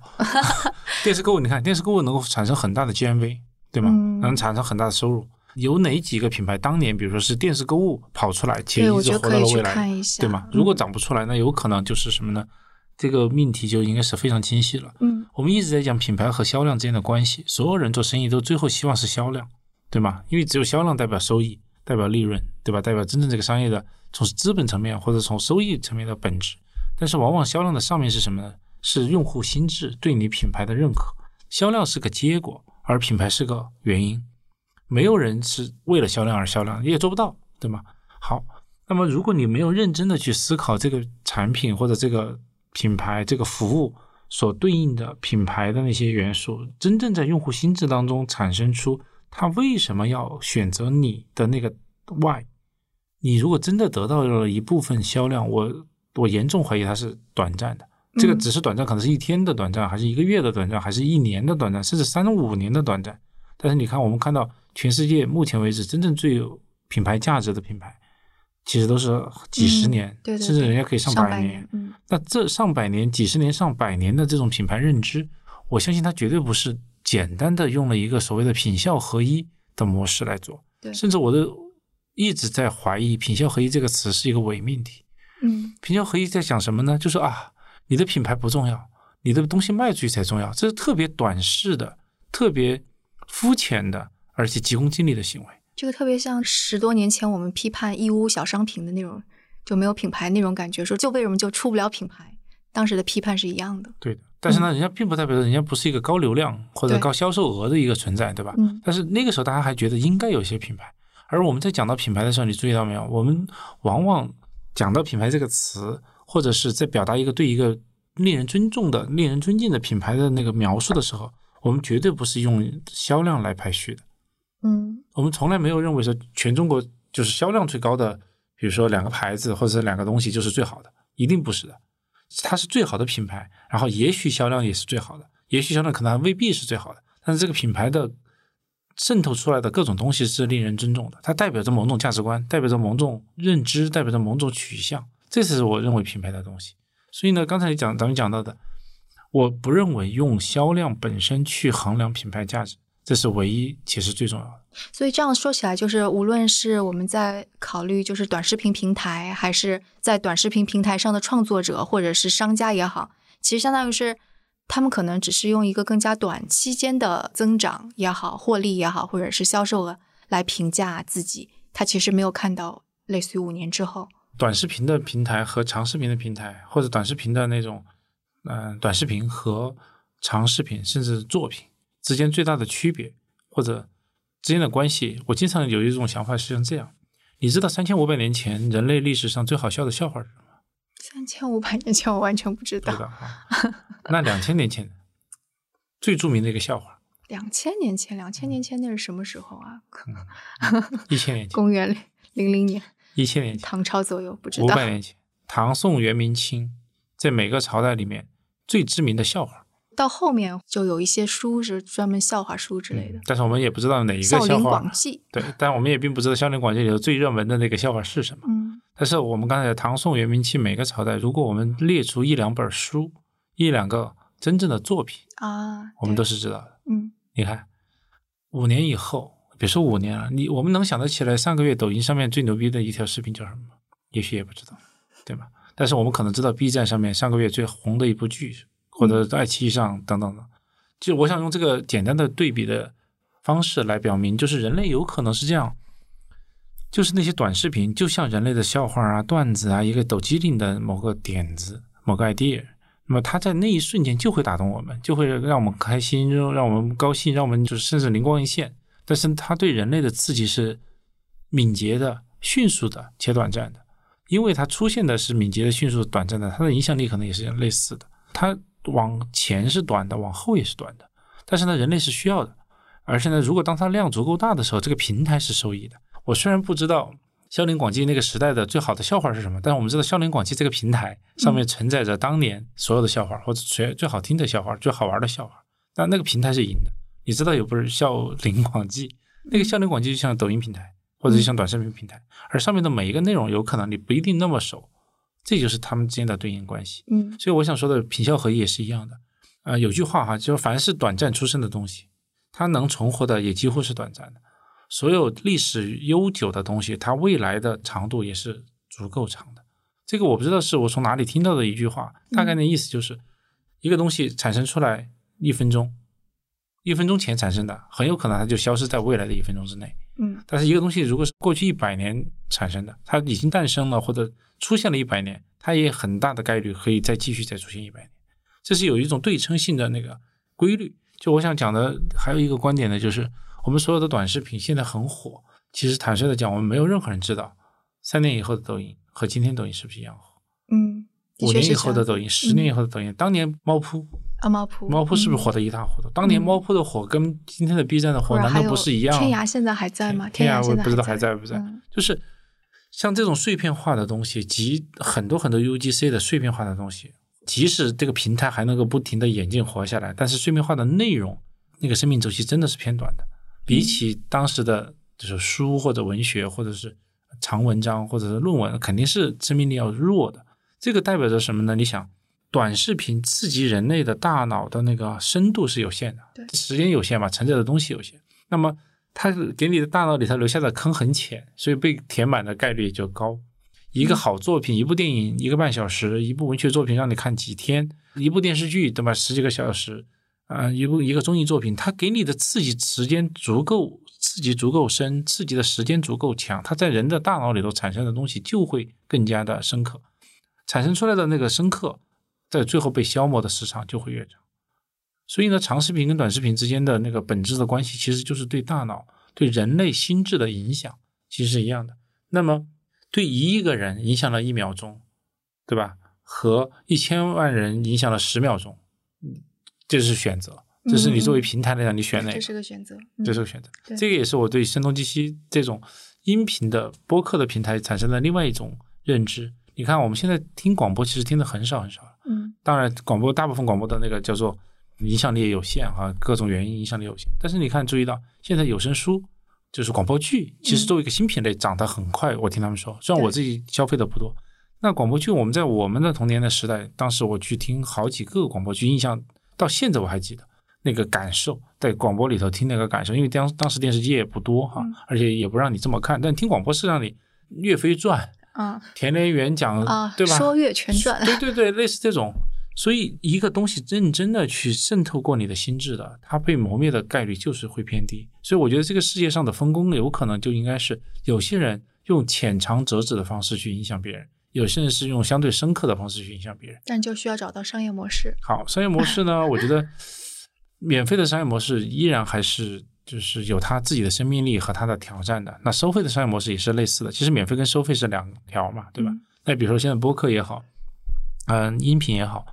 电视购物，你看电视购物能够产生很大的 GMV，对吗？嗯能产生很大的收入。有哪几个品牌当年，比如说是电视购物跑出来，其对，实一直活到了未来，看一下，对吗？如果嗯长不出来，那有可能就是什么呢？这个命题就应该是非常清晰了。嗯我们一直在讲品牌和销量之间的关系，所有人做生意都最后希望是销量，对吗？因为只有销量代表收益，代表利润，对吧？代表真正这个商业的从资本层面或者从收益层面的本质。但是往往销量的上面是什么呢？是用户心智对你品牌的认可，销量是个结果，而品牌是个原因。没有人是为了销量而销量，你也做不到，对吗？好，那么如果你没有认真的去思考这个产品或者这个品牌这个服务所对应的品牌的那些元素，真正在用户心智当中产生出他为什么要选择你的那个 why，你如果真的得到了一部分销量，我我严重怀疑它是短暂的。这个嗯只是短暂，可能是一天的短暂，还是一个月的短暂，还是一年的短暂，甚至三五年的短暂。但是你看，我们看到全世界目前为止真正最有品牌价值的品牌，其实都是几十嗯年，对对对。甚至人家可以上百年，嗯。那这上百年、几十年、上百年的这种品牌认知，我相信它绝对不是简单的用了一个所谓的品效合一的模式来做。对甚至我都一直在怀疑“品效合一”这个词是一个伪命题。嗯品效合一在讲什么呢？就是啊，你的品牌不重要，你的东西卖出去才重要，这是特别短视的、特别肤浅的，而且急功近利的行为。这个特别像十多年前我们批判义乌小商品的那种，就没有品牌那种感觉，说就为什么就出不了品牌？当时的批判是一样的。对的，但是呢，人家并不代表着人家不是一个高流量或者高销售额的一个存在，对吧？嗯但是那个时候大家还觉得应该有一些品牌，而我们在讲到品牌的时候，你注意到没有？我们往往讲到品牌这个词，或者是在表达一个对一个令人尊重的、令人尊敬的品牌的那个描述的时候，我们绝对不是用销量来排序的。嗯我们从来没有认为说全中国就是销量最高的，比如说两个牌子或者是两个东西就是最好的，一定不是的。它是最好的品牌，然后也许销量也是最好的，也许销量可能还未必是最好的，但是这个品牌的渗透出来的各种东西是令人尊重的，它代表着某种价值观，代表着某种认知，代表着某种取向，这是我认为品牌的东西。所以呢，刚才你讲咱们讲到的，我不认为用销量本身去衡量品牌价值，这是唯一其实最重要的。所以这样说起来，就是无论是我们在考虑就是短视频平台，还是在短视频平台上的创作者或者是商家也好，其实相当于是他们可能只是用一个更加短期间的增长也好、获利也好，或者是销售额来评价自己，他其实没有看到类似于五年之后。短视频的平台和长视频的平台，或者短视频的那种，嗯、短视频和长视频甚至作品之间最大的区别，或者之间的关系，我经常有一种想法是像这样：你知道三千五百年前人类历史上最好笑的笑话是什么？三千五百年前我完全不知道，不知道啊。那两千年前最著名的一个笑话，两千年前，两千年前那是什么时候啊？一千年前，公元零零年，一千年前，唐朝左右，不知道。五百年前，唐宋元明清，在每个朝代里面最知名的笑话。到后面就有一些书是专门笑话书之类的，嗯但是我们也不知道哪一个笑话笑话广记》。对，但我们也并不知道《笑林广记》里头最热门的那个笑话是什么。嗯但是我们刚才唐宋元明清每个朝代，如果我们列出一两本书、一两个真正的作品啊，我们都是知道的。嗯，你看，五年以后，别说五年了，你我们能想得起来上个月抖音上面最牛逼的一条视频叫什么吗？也许也不知道，对吧？但是我们可能知道 B 站上面上个月最红的一部剧，或者爱奇艺上等等的。就我想用这个简单的对比的方式来表明，就是人类有可能是这样，就是那些短视频，就像人类的笑话啊、段子啊，一个抖机灵的某个点子、某个 idea，那么它在那一瞬间就会打动我们，就会让我们开心，让让我们高兴，让我们就是甚至灵光一现。但是它对人类的刺激是敏捷的、迅速的且短暂的。因为它出现的是敏捷的、迅速、短暂的，它的影响力可能也是类似的。它往前是短的，往后也是短的。但是呢，人类是需要的。而且呢，如果当它量足够大的时候，这个平台是受益的。我虽然不知道孝陵广记那个时代的最好的笑话是什么，但是我们知道孝陵广记这个平台上面承载着当年所有的笑话，或者最最好听的笑话、最好玩的笑话。但那个平台是赢的。你知道有不是孝陵广记？那个孝陵广记就像抖音平台。或者就像短视频平台，而上面的每一个内容有可能你不一定那么熟，这就是他们之间的对应关系。嗯，所以我想说的品效合一也是一样的。啊，有句话哈，就是凡是短暂出生的东西，它能存活的也几乎是短暂的；所有历史悠久的东西，它未来的长度也是足够长的。这个我不知道是我从哪里听到的一句话，大概的意思就是，一个东西产生出来一分钟，一分钟前产生的，很有可能它就消失在未来的一分钟之内。嗯，但是一个东西如果是过去一百年产生的，它已经诞生了或者出现了一百年，它也很大的概率可以再继续再出现一百年，这是有一种对称性的那个规律。就我想讲的还有一个观点呢，就是我们所有的短视频现在很火，其实坦率的讲，我们没有任何人知道三年以后的抖音和今天抖音是不是一样火。嗯，五年以后的抖音，十年以后的抖音，当年猫扑。啊，猫扑，猫扑是不是火的一塌糊涂？当年猫扑的火跟今天的 B 站的火难道不是一样？天涯现在还在吗？天涯我不知道还在不在。就是像这种碎片化的东西，及很多很多 UGC 的碎片化的东西，即使这个平台还能够不停的演进活下来，但是碎片化的内容那个生命周期真的是偏短的，比起当时的就是书或者文学或者是长文章或者是论文，肯定是生命力要弱的。这个代表着什么呢？你想。短视频刺激人类的大脑的那个深度是有限的，时间有限嘛，承载的东西有限。那么它给你的大脑里头留下的坑很浅，所以被填满的概率就高。一个好作品，一部电影一个半小时，一部文学作品让你看几天，一部电视剧对吧？十几个小时，啊，一部一个综艺作品，它给你的刺激时间足够，刺激足够深，刺激的时间足够强，它在人的大脑里头产生的东西就会更加的深刻，产生出来的那个深刻。在最后被消磨的时长就会越长，所以呢，长视频跟短视频之间的那个本质的关系，其实就是对大脑、对人类心智的影响，其实是一样的。那么，对一亿个人影响了一秒钟，对吧？和一千万人影响了十秒钟，这是选择，这是你作为平台来讲，你选哪个？这是个选择，这是个选择。这个也是我对声东击西这种音频的播客的平台产生的另外一种认知。你看，我们现在听广播，其实听的很少很少了。嗯，当然，广播大部分广播的那个叫做影响力也有限哈，各种原因影响力有限。但是你看，注意到现在有声书就是广播剧，其实作为一个新品类，涨得很快。我听他们说，虽然我自己消费的不多，那广播剧我们在我们的童年的时代，当时我去听好几个广播剧，印象到现在我还记得那个感受，在广播里头听那个感受，因为当当时电视机也不多哈，而且也不让你这么看，但听广播是让你《岳飞传》。啊，田连元讲啊，对吧？说岳全传，对对对，类似这种。所以一个东西认真的去渗透过你的心智的，它被磨灭的概率就是会偏低。所以我觉得这个世界上的分工有可能就应该是有些人用浅尝辄止的方式去影响别人，有些人是用相对深刻的方式去影响别人。但就需要找到商业模式。好，商业模式呢？我觉得免费的商业模式依然还是。就是有它自己的生命力和它的挑战的。那收费的商业模式也是类似的。其实免费跟收费是两条嘛，对吧？那比如说现在播客也好，嗯，音频也好，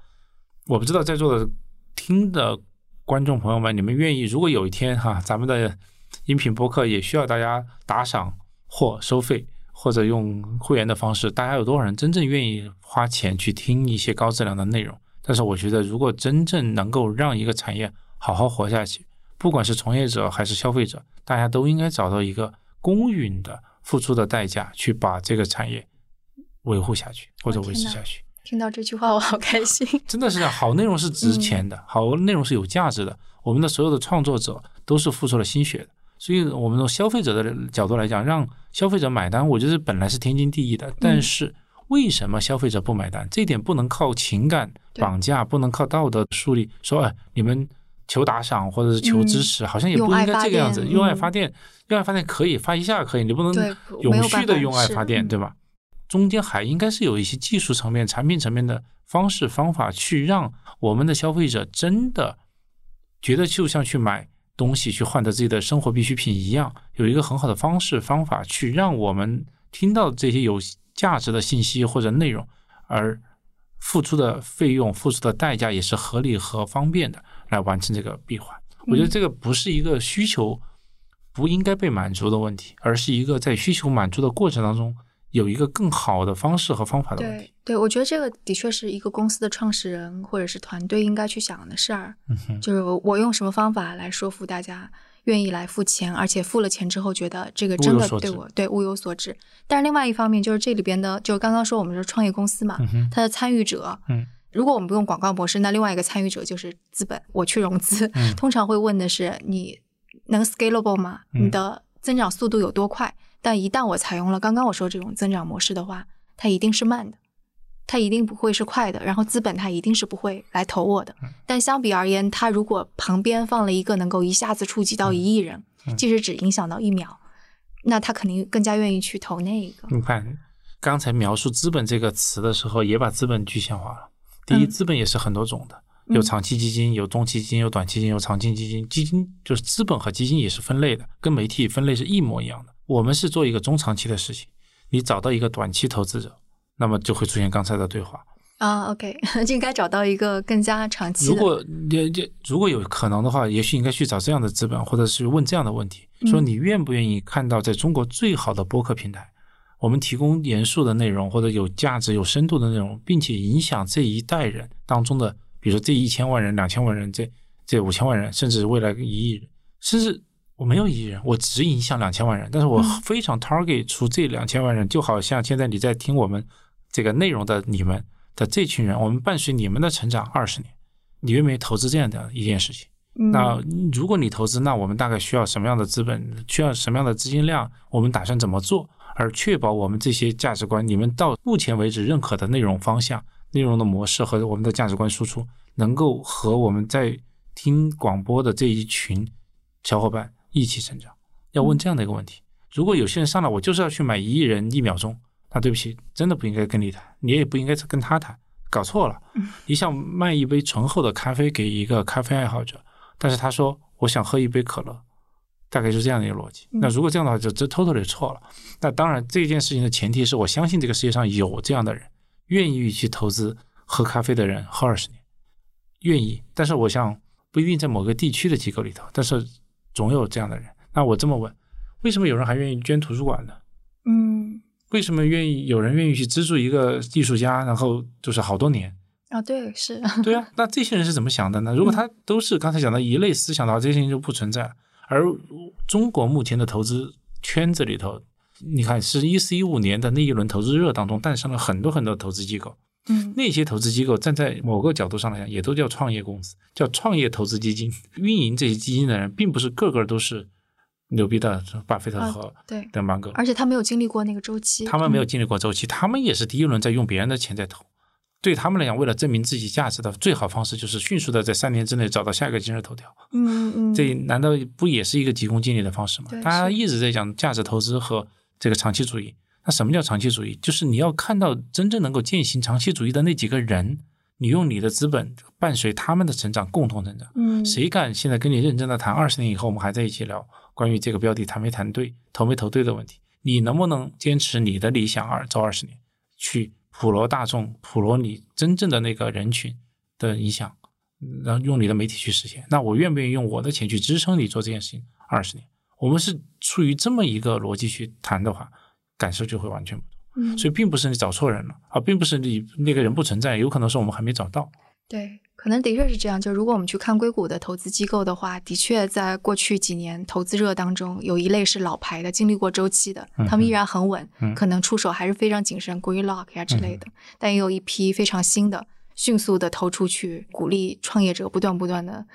我不知道在座的听的观众朋友们，你们愿意？如果有一天哈，咱们的音频播客也需要大家打赏或收费，或者用会员的方式，大家有多少人真正愿意花钱去听一些高质量的内容？但是我觉得，如果真正能够让一个产业好好活下去，不管是从业者还是消费者，大家都应该找到一个公允的付出的代价，去把这个产业维护下去或者维持下去。听到这句话我好开心。真的是好内容是值钱的，好内容是有价值的。我们的所有的创作者都是付出了心血的，所以我们从消费者的角度来讲，让消费者买单，我觉得本来是天经地义的。但是为什么消费者不买单？这一点不能靠情感绑架，不能靠道德树立，说哎你们求打赏或者是求支持，好像也不应该这个样子。用用爱发电用爱发电可以发一下可以，你不能永续的用爱发电，嗯对吧？中间还应该是有一些技术层面、产品层面的方式方法，去让我们的消费者真的觉得就像去买东西去换得自己的生活必需品一样，有一个很好的方式方法去让我们听到这些有价值的信息或者内容，而付出的费用、付出的代价也是合理和方便的来完成这个闭环。我觉得这个不是一个需求不应该被满足的问题，而是一个在需求满足的过程当中有一个更好的方式和方法的问题。对对，我觉得这个的确是一个公司的创始人或者是团队应该去想的事儿，嗯哼，就是我用什么方法来说服大家愿意来付钱，而且付了钱之后觉得这个真的对我对物有所值。但是另外一方面就是这里边的，就是刚刚说我们是创业公司嘛，嗯，它的参与者，嗯，如果我们不用广告模式，那另外一个参与者就是资本，我去融资，嗯通常会问的是你能 scalable 吗？嗯你的增长速度有多快？但一旦我采用了刚刚我说这种增长模式的话，它一定是慢的，它一定不会是快的。然后资本它一定是不会来投我的。嗯但相比而言，它如果旁边放了一个能够一下子触及到一亿人，嗯即使只影响到一秒，那他肯定更加愿意去投那一个。你看刚才描述资本这个词的时候，也把资本具象化了。第一，嗯资本也是很多种的，嗯有长期基金，有中期基金，有短期基金，有长期基金。基金就是资本和基金也是分类的，跟媒体分类是一模一样的。我们是做一个中长期的事情，你找到一个短期投资者，那么就会出现刚才的对话。啊，OK，就应该找到一个更加长期的。如果也也如果有可能的话，也许应该去找这样的资本，或者是问这样的问题：嗯说你愿不愿意看到在中国最好的播客平台，我们提供严肃的内容或者有价值、有深度的内容，并且影响这一代人当中的，比如说这一千万人、两千万人、这这五千万人，甚至未来一亿人，甚至我没有一亿人，我只影响两千万人，但是我嗯非常 target 出这两千万人，就好像现在你在听我们这个内容的你们的这群人，我们伴随你们的成长二十年，你愿不愿意投资这样的一件事情？嗯那如果你投资，那我们大概需要什么样的资本？需要什么样的资金量？我们打算怎么做？而确保我们这些价值观，你们到目前为止认可的内容方向、内容的模式和我们的价值观输出，能够和我们在听广播的这一群小伙伴一起成长。要问这样的一个问题：如果有些人上来，我就是要去买一亿人一秒钟，那对不起，真的不应该跟你谈，你也不应该跟他谈，搞错了。你想卖一杯醇厚的咖啡给一个咖啡爱好者，但是他说我想喝一杯可乐，大概就是这样的一个逻辑。嗯那如果这样的话，就这 totally 错了。那当然，这件事情的前提是我相信这个世界上有这样的人，愿意去投资喝咖啡的人喝二十年，愿意。但是我想不一定在某个地区的机构里头，但是总有这样的人。那我这么问，为什么有人还愿意捐图书馆呢？嗯，为什么愿意有人愿意去资助一个艺术家，然后就是好多年？啊，对，是，对啊，那这些人是怎么想的呢？如果他都是刚才讲的一类思想的话，这些人就不存在。而中国目前的投资圈子里头，你看是一四一五年的那一轮投资热当中，诞生了很多很多投资机构。嗯那些投资机构站在某个角度上来讲，也都叫创业公司，叫创业投资基金。运营这些基金的人，并不是个个都是牛逼的巴菲特啊和对，的芒格，而且他没有经历过那个周期，嗯他们没有经历过周期，他们也是第一轮在用别人的钱在投。对他们来讲，为了证明自己价值的最好方式，就是迅速的在三年之内找到下一个今日头条。嗯嗯，这难道不也是一个急功近利的方式吗对？大家一直在讲价值投资和这个长期主义。那什么叫长期主义？就是你要看到真正能够践行长期主义的那几个人，你用你的资本伴随他们的成长，共同成长。嗯谁敢现在跟你认真的谈二十年以后，我们还在一起聊关于这个标的谈没谈对、投没投对的问题？你能不能坚持你的理想二走二十年，去普罗大众、普罗你真正的那个人群的影响，然后用你的媒体去实现？那我愿不愿意用我的钱去支撑你做这件事情二十年？我们是出于这么一个逻辑去谈的话，感受就会完全不同。嗯，所以并不是你找错人了，啊并不是你那个人不存在，有可能是我们还没找到。对，可能的确是这样。就如果我们去看硅谷的投资机构的话，的确在过去几年投资热当中，有一类是老牌的，经历过周期的，他们依然很稳，可能出手还是非常谨慎，Greenlock 呀之类的。但也有一批非常新的，迅速的投出去，鼓励创业者不断不断的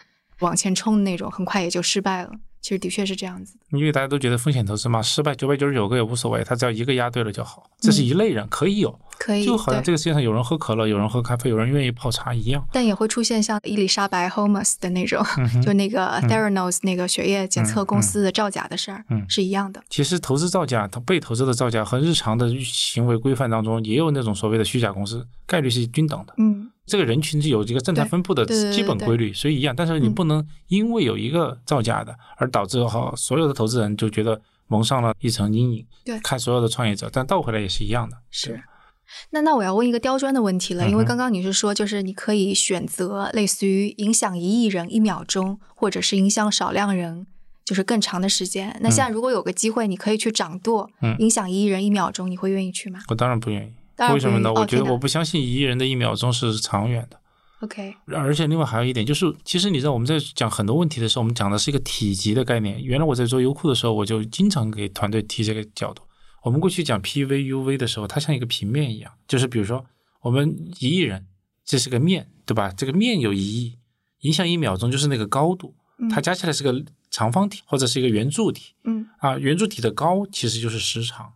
往前冲的那种，很快也就失败了。其实的确是这样子，因为大家都觉得风险投资嘛，失败九百九十九个也无所谓，他只要一个押对了就好。这是一类人可以有，可以就好像这个世界上有人喝可乐，有人喝咖啡，有人愿意泡茶一样。但也会出现像伊丽莎白 Holmes 的那种，就那个 Theranos 那个血液检测公司的造假的事儿，是一样的。其实投资造假，它被投资的造假和日常的行为规范当中也有那种所谓的虚假公司，概率是均等的。嗯。这个人群是有这个正态分布的基本规律，所以一样。但是你不能因为有一个造假的，而导致哈所有的投资人就觉得蒙上了一层阴影。对，看所有的创业者，但倒回来也是一样的。是。那那我要问一个刁钻的问题了，因为刚刚你是说，就是你可以选择类似于影响一亿人一秒钟，或者是影响少量人就是更长的时间。那现在如果有个机会，你可以去掌舵，影响一亿人一秒钟，你会愿意去吗？我当然不愿意。为什么呢？我觉得我不相信一亿人的一秒钟是长远的。OK，而且另外还有一点就是，其实你知道我们在讲很多问题的时候，我们讲的是一个体积的概念。原来我在做优酷的时候，我就经常给团队提这个角度。我们过去讲 PV、UV 的时候，它像一个平面一样，就是比如说我们一亿人，这是个面对吧？这个面有一亿，影响一秒钟就是那个高度，它加起来是个长方体或者是一个圆柱体。嗯啊，圆柱体的高其实就是时长。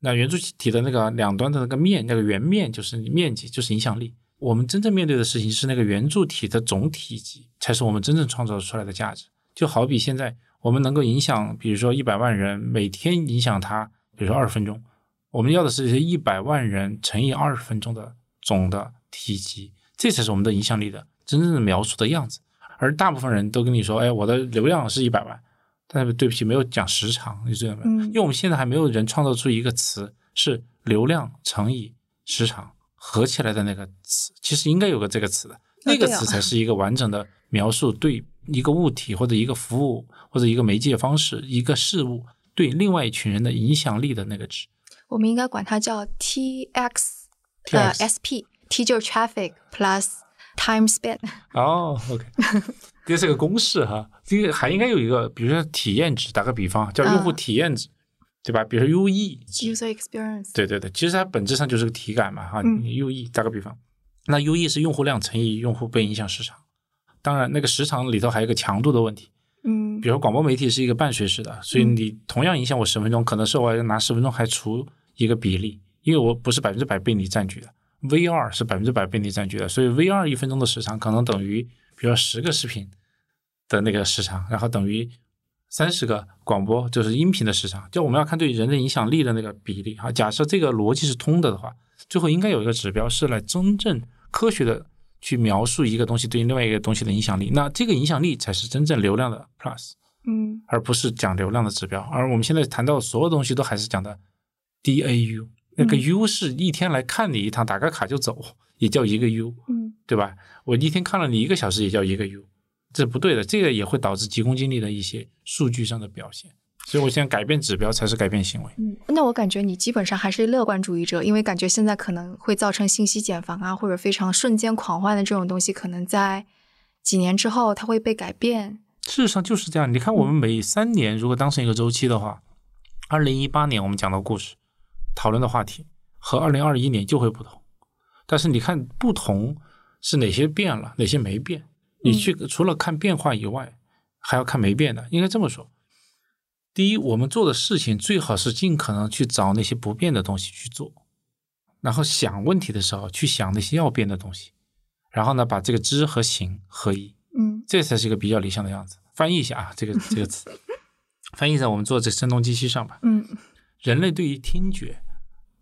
那圆柱体的那个两端的那个面，那个圆面就是面积，就是影响力。我们真正面对的事情是那个圆柱体的总体积，才是我们真正创造出来的价值。就好比现在我们能够影响，比如说一百万人，每天影响他，比如说二十分钟，我们要的是一百万人乘以二十分钟的总的体积，这才是我们的影响力的真正的描述的样子。而大部分人都跟你说，哎，我的流量是一百万。但是对不起，没有讲时长，你知道没有？因为我们现在还没有人创造出一个词是流量乘以时长合起来的那个词，其实应该有个这个词的，那个词才是一个完整的描述对一个物体或者一个服务或者一个媒介方式一个事物对另外一群人的影响力的那个值。我们应该管它叫 T X 呃 S P，T 就是 traffic plus time span。哦，OK。这是个公式哈，这个还应该有一个，比如说体验值，打个比方叫用户体验值，对吧？比如说 UE，user experience，对对对，其实它本质上就是个体感嘛哈。UE 打个比方，那 UE 是用户量乘以用户被影响时长，当然那个时长里头还有个强度的问题。嗯，比如广播媒体是一个伴随式的，所以你同样影响我十分钟，可能是我要拿十分钟还除一个比例，因为我不是百分之百被你占据的，VR 是百分之百被你占据的，所以 VR 一分钟的时长可能等于。比如说十个视频的那个时长，然后等于三十个广播，就是音频的时长。就我们要看对人的影响力的那个比例啊。假设这个逻辑是通的的话，最后应该有一个指标是来真正科学的去描述一个东西对另外一个东西的影响力。那这个影响力才是真正流量的 plus，嗯，而不是讲流量的指标。而我们现在谈到所有东西都还是讲的 DAU，那个 U 是一天来看你一趟，打个卡就走，也叫一个 U，嗯，对吧？我一天看了你一个小时也叫一个 U，这不对的，这个也会导致急功近利的一些数据上的表现。所以我现在改变指标才是改变行为。嗯，那我感觉你基本上还是乐观主义者，因为感觉现在可能会造成信息茧房啊，或者非常瞬间狂欢的这种东西，可能在几年之后它会被改变。事实上就是这样。你看，我们每三年如果当成一个周期的话，二零一八年我们讲的故事、讨论的话题和二零二一年就会不同。但是你看不同。是哪些变了，哪些没变？你去除了看变化以外，还要看没变的。应该这么说：第一，我们做的事情最好是尽可能去找那些不变的东西去做，然后想问题的时候去想那些要变的东西，然后呢，把这个知和行合一。嗯，这才是一个比较理想的样子。翻译一下啊，这个这个词，翻译在我们做这声东击西上吧。嗯，人类对于听觉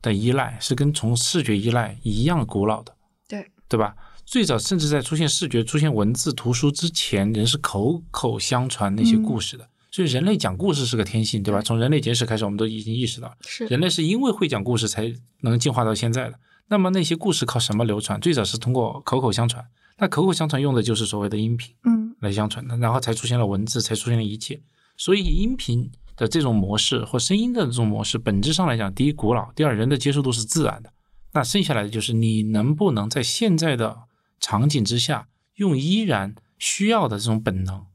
的依赖是跟从视觉依赖一样古老的。对，对吧？最早甚至在出现视觉、出现文字、图书之前，人是口口相传那些故事的。所以人类讲故事是个天性，对吧？从人类简史开始，我们都已经意识到，是人类是因为会讲故事才能进化到现在的。那么那些故事靠什么流传？最早是通过口口相传。那口口相传用的就是所谓的音频，嗯，来相传的，然后才出现了文字，才出现了一切。所以音频的这种模式或声音的这种模式，本质上来讲，第一古老，第二人的接受度是自然的。那剩下来的就是你能不能在现在的。场景之下，用依然需要的这种本能，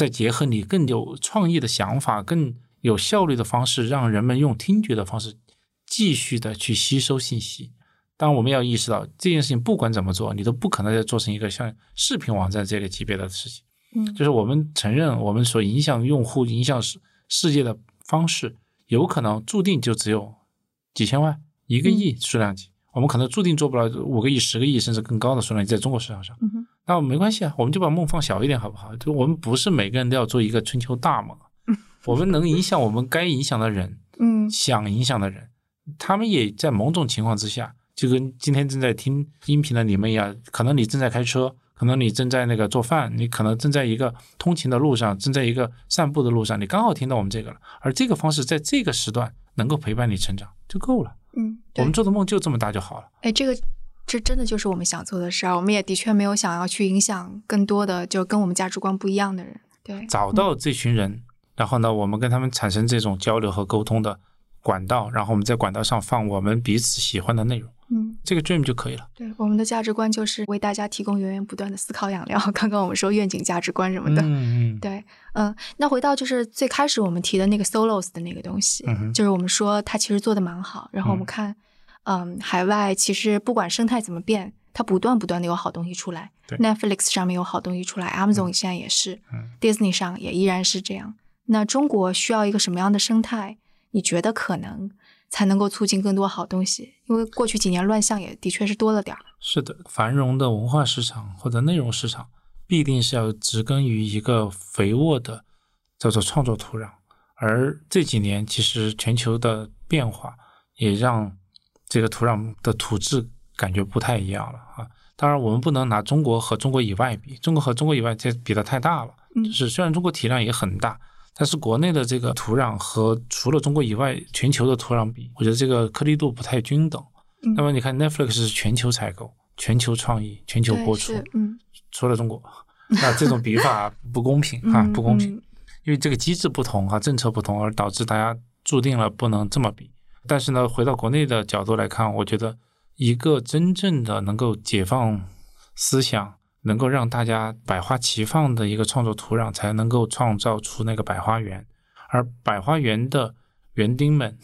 再结合你更有创意的想法、更有效率的方式，让人们用听觉的方式继续的去吸收信息。当然，我们要意识到这件事情不管怎么做，你都不可能再做成一个像视频网站这个级别的事情。嗯，就是我们承认，我们所影响用户、影响世世界的方式，有可能注定就只有几千万、一个亿数量级。我们可能注定做不了五个亿、十个亿甚至更高的数量级在中国市场上。那没关系啊，我们就把梦放小一点，好不好？就我们不是每个人都要做一个春秋大梦，我们能影响我们该影响的人，嗯想影响的人，他们也在某种情况之下，就跟今天正在听音频的你们一样，可能你正在开车，可能你正在那个做饭，你可能正在一个通勤的路上，正在一个散步的路上，你刚好听到我们这个了，而这个方式在这个时段能够陪伴你成长就够了。嗯，我们做的梦就这么大就好了。哎，这个这真的就是我们想做的事儿。我们也的确没有想要去影响更多的就跟我们价值观不一样的人。对，找到这群人，然后呢，我们跟他们产生这种交流和沟通的管道，然后我们在管道上放我们彼此喜欢的内容，嗯，这个 dream 就可以了。对，我们的价值观就是为大家提供源源不断的思考养料。刚刚我们说愿景价值观什么的，嗯嗯，对，嗯、那回到就是最开始我们提的那个 solos 的那个东西，嗯就是我们说它其实做的蛮好，然后我们嗯看，嗯，海外其实不管生态怎么变，它不断不断的有好东西出来对，Netflix 上面有好东西出来，Amazon 现在也是、嗯 d i s n e y 上也依然是这样。那中国需要一个什么样的生态？你觉得可能才能够促进更多好东西？因为过去几年乱象也的确是多了点儿。是的，繁荣的文化市场或者内容市场，必定是要植根于一个肥沃的叫做创作土壤。而这几年，其实全球的变化也让这个土壤的土质感觉不太一样了啊。当然，我们不能拿中国和中国以外比，中国和中国以外这比的太大了。嗯就是虽然中国体量也很大，但是国内的这个土壤和除了中国以外全球的土壤比，我觉得这个颗粒度不太均等。嗯那么你看，Netflix 是全球采购、全球创意、全球播出，嗯，除了中国，那这种比法不公平 啊，嗯不公平，嗯因为这个机制不同啊，政策不同，而导致大家注定了不能这么比。但是呢，回到国内的角度来看，我觉得一个真正的能够解放思想，能够让大家百花齐放的一个创作土壤，才能够创造出那个百花园。而百花园的园丁们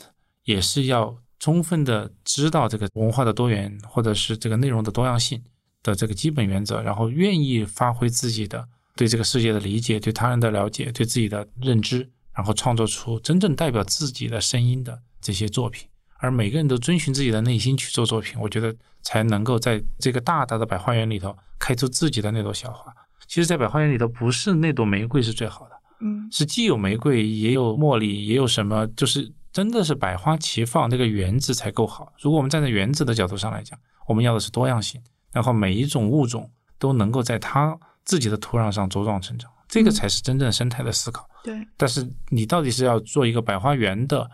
也是要充分的知道这个文化的多元，或者是这个内容的多样性的这个基本原则，然后愿意发挥自己的对这个世界的理解、对他人的了解、对自己的认知，然后创作出真正代表自己的声音的这些作品。而每个人都遵循自己的内心去做作品，我觉得才能够在这个大大的百花园里头开出自己的那朵小花。其实，在百花园里头，不是那朵玫瑰是最好的，嗯是既有玫瑰，也有茉莉，也有什么，就是真的是百花齐放，那个园子才够好。如果我们站在园子的角度上来讲，我们要的是多样性，然后每一种物种都能够在它自己的土壤上茁壮成长，这个嗯才是真正生态的思考。对，但是你到底是要做一个百花园的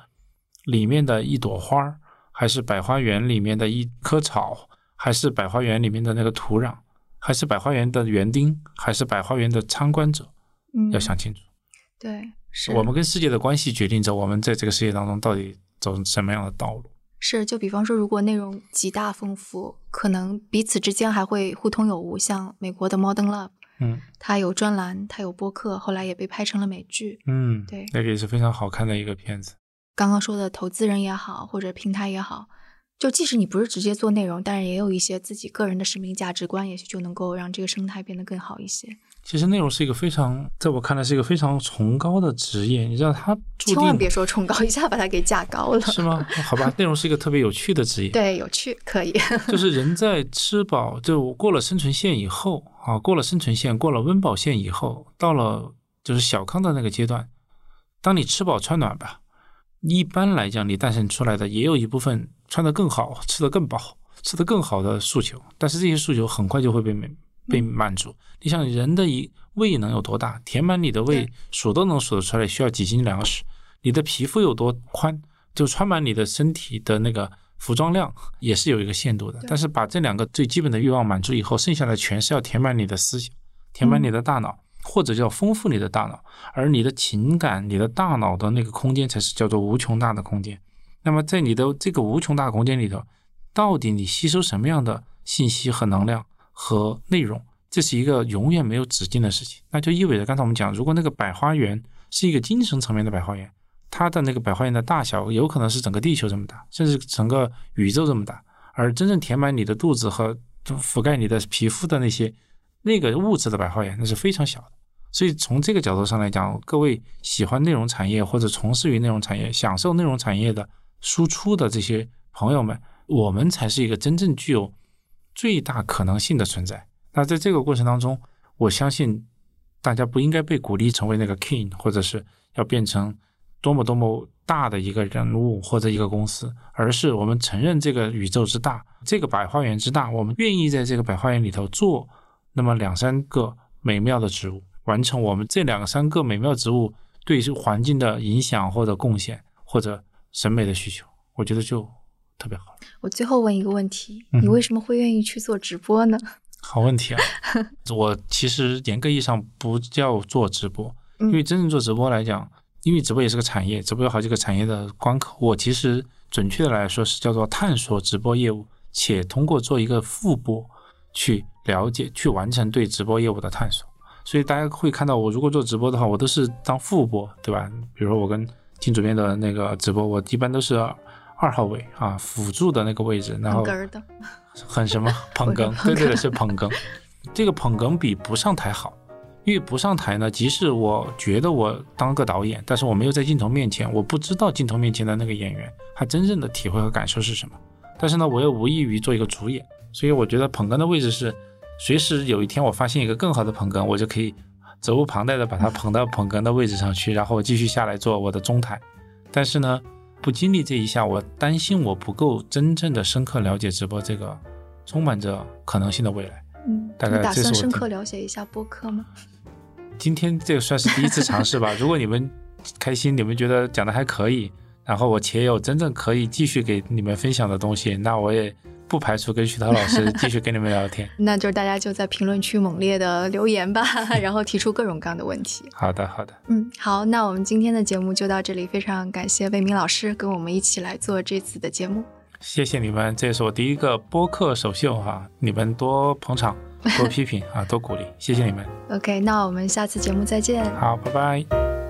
里面的一朵花，还是百花园里面的一棵草，还是百花园里面的那个土壤，还是百花园的园丁，还是百花园的参观者？嗯，要想清楚。对，是我们跟世界的关系决定着我们在这个世界当中到底走什么样的道路。是，就比方说，如果内容极大丰富，可能彼此之间还会互通有无。像美国的 Modern Love，嗯它有专栏，它有播客，后来也被拍成了美剧。嗯，对那个也是非常好看的一个片子。刚刚说的投资人也好，或者平台也好，就即使你不是直接做内容，但是也有一些自己个人的使命价值观，也许就能够让这个生态变得更好一些。其实内容是一个非常，在我看来是一个非常崇高的职业。你知道，它千万别说崇高，一下把它给架高了。是吗？好吧，内容是一个特别有趣的职业。对，有趣，可以。就是人在吃饱，就过了生存线以后啊，过了生存线，过了温饱线以后，到了就是小康的那个阶段，当你吃饱穿暖吧，一般来讲，你诞生出来的也有一部分穿得更好、吃得更饱、吃得更好的诉求，但是这些诉求很快就会被被满足。你想，人的一胃能有多大？填满你的胃，数都能数得出来，需要几斤粮食。你的皮肤有多宽，就穿满你的身体的那个服装量也是有一个限度的。但是把这两个最基本的欲望满足以后，剩下的全是要填满你的思想，填满你的大脑，或者叫丰富你的大脑。而你的情感、你的大脑的那个空间，才是叫做无穷大的空间。那么在你的这个无穷大空间里头，到底你吸收什么样的信息和能量和内容，这是一个永远没有止境的事情。那就意味着刚才我们讲，如果那个百花园是一个精神层面的百花园，它的那个百花园的大小有可能是整个地球这么大，甚至整个宇宙这么大。而真正填满你的肚子和覆盖你的皮肤的那些那个物质的百花园，那是非常小的。所以从这个角度上来讲，各位喜欢内容产业或者从事于内容产业、享受内容产业的输出的这些朋友们，我们才是一个真正具有最大可能性的存在。那在这个过程当中，我相信大家不应该被鼓励成为那个 king，或者是要变成多么多么大的一个人物或者一个公司，而是我们承认这个宇宙之大，这个百花园之大，我们愿意在这个百花园里头做那么两三个美妙的植物。完成我们这两三个美妙植物对环境的影响或者贡献或者审美的需求，我觉得就特别好。我最后问一个问题：你为什么会愿意去做直播呢？好问题啊！我其实严格意义上不叫做直播，因为真正做直播来讲，因为直播也是个产业，直播有好几个产业的关口。我其实准确的来说是叫做探索直播业务，且通过做一个副播去了解、去完成对直播业务的探索。所以大家会看到，我如果做直播的话，我都是当副播，对吧？比如说我跟金主编的那个直播，我一般都是二号位啊，辅助的那个位置。然后 很什么 捧哏？对对对，是捧哏。这个捧哏比不上台好，因为不上台呢，即使我觉得我当个导演，但是我没有在镜头面前，我不知道镜头面前的那个演员他真正的体会和感受是什么。但是呢，我又无异于做一个主演，所以我觉得捧哏的位置是。随时有一天我发现一个更好的捧哏，我就可以责无旁贷的把他捧到捧哏的位置上去，然后我继续下来做我的中台。但是呢，不经历这一下，我担心我不够真正的深刻了解直播这个充满着可能性的未来。嗯，大概打算深刻了解一下播客吗？今天这个算是第一次尝试吧。如果你们开心，你们觉得讲的还可以，然后我且有真正可以继续给你们分享的东西，那我也。不排除跟徐涛老师 继续跟你们聊天，那就是大家就在评论区猛烈的留言吧，然后提出各种各样的问题。好的，好的，嗯，好，那我们今天的节目就到这里，非常感谢魏明老师跟我们一起来做这次的节目。谢谢你们，这也是我第一个播客首秀哈，你们多捧场，多批评啊，多鼓励，谢谢你们。OK，那我们下次节目再见。好，拜拜。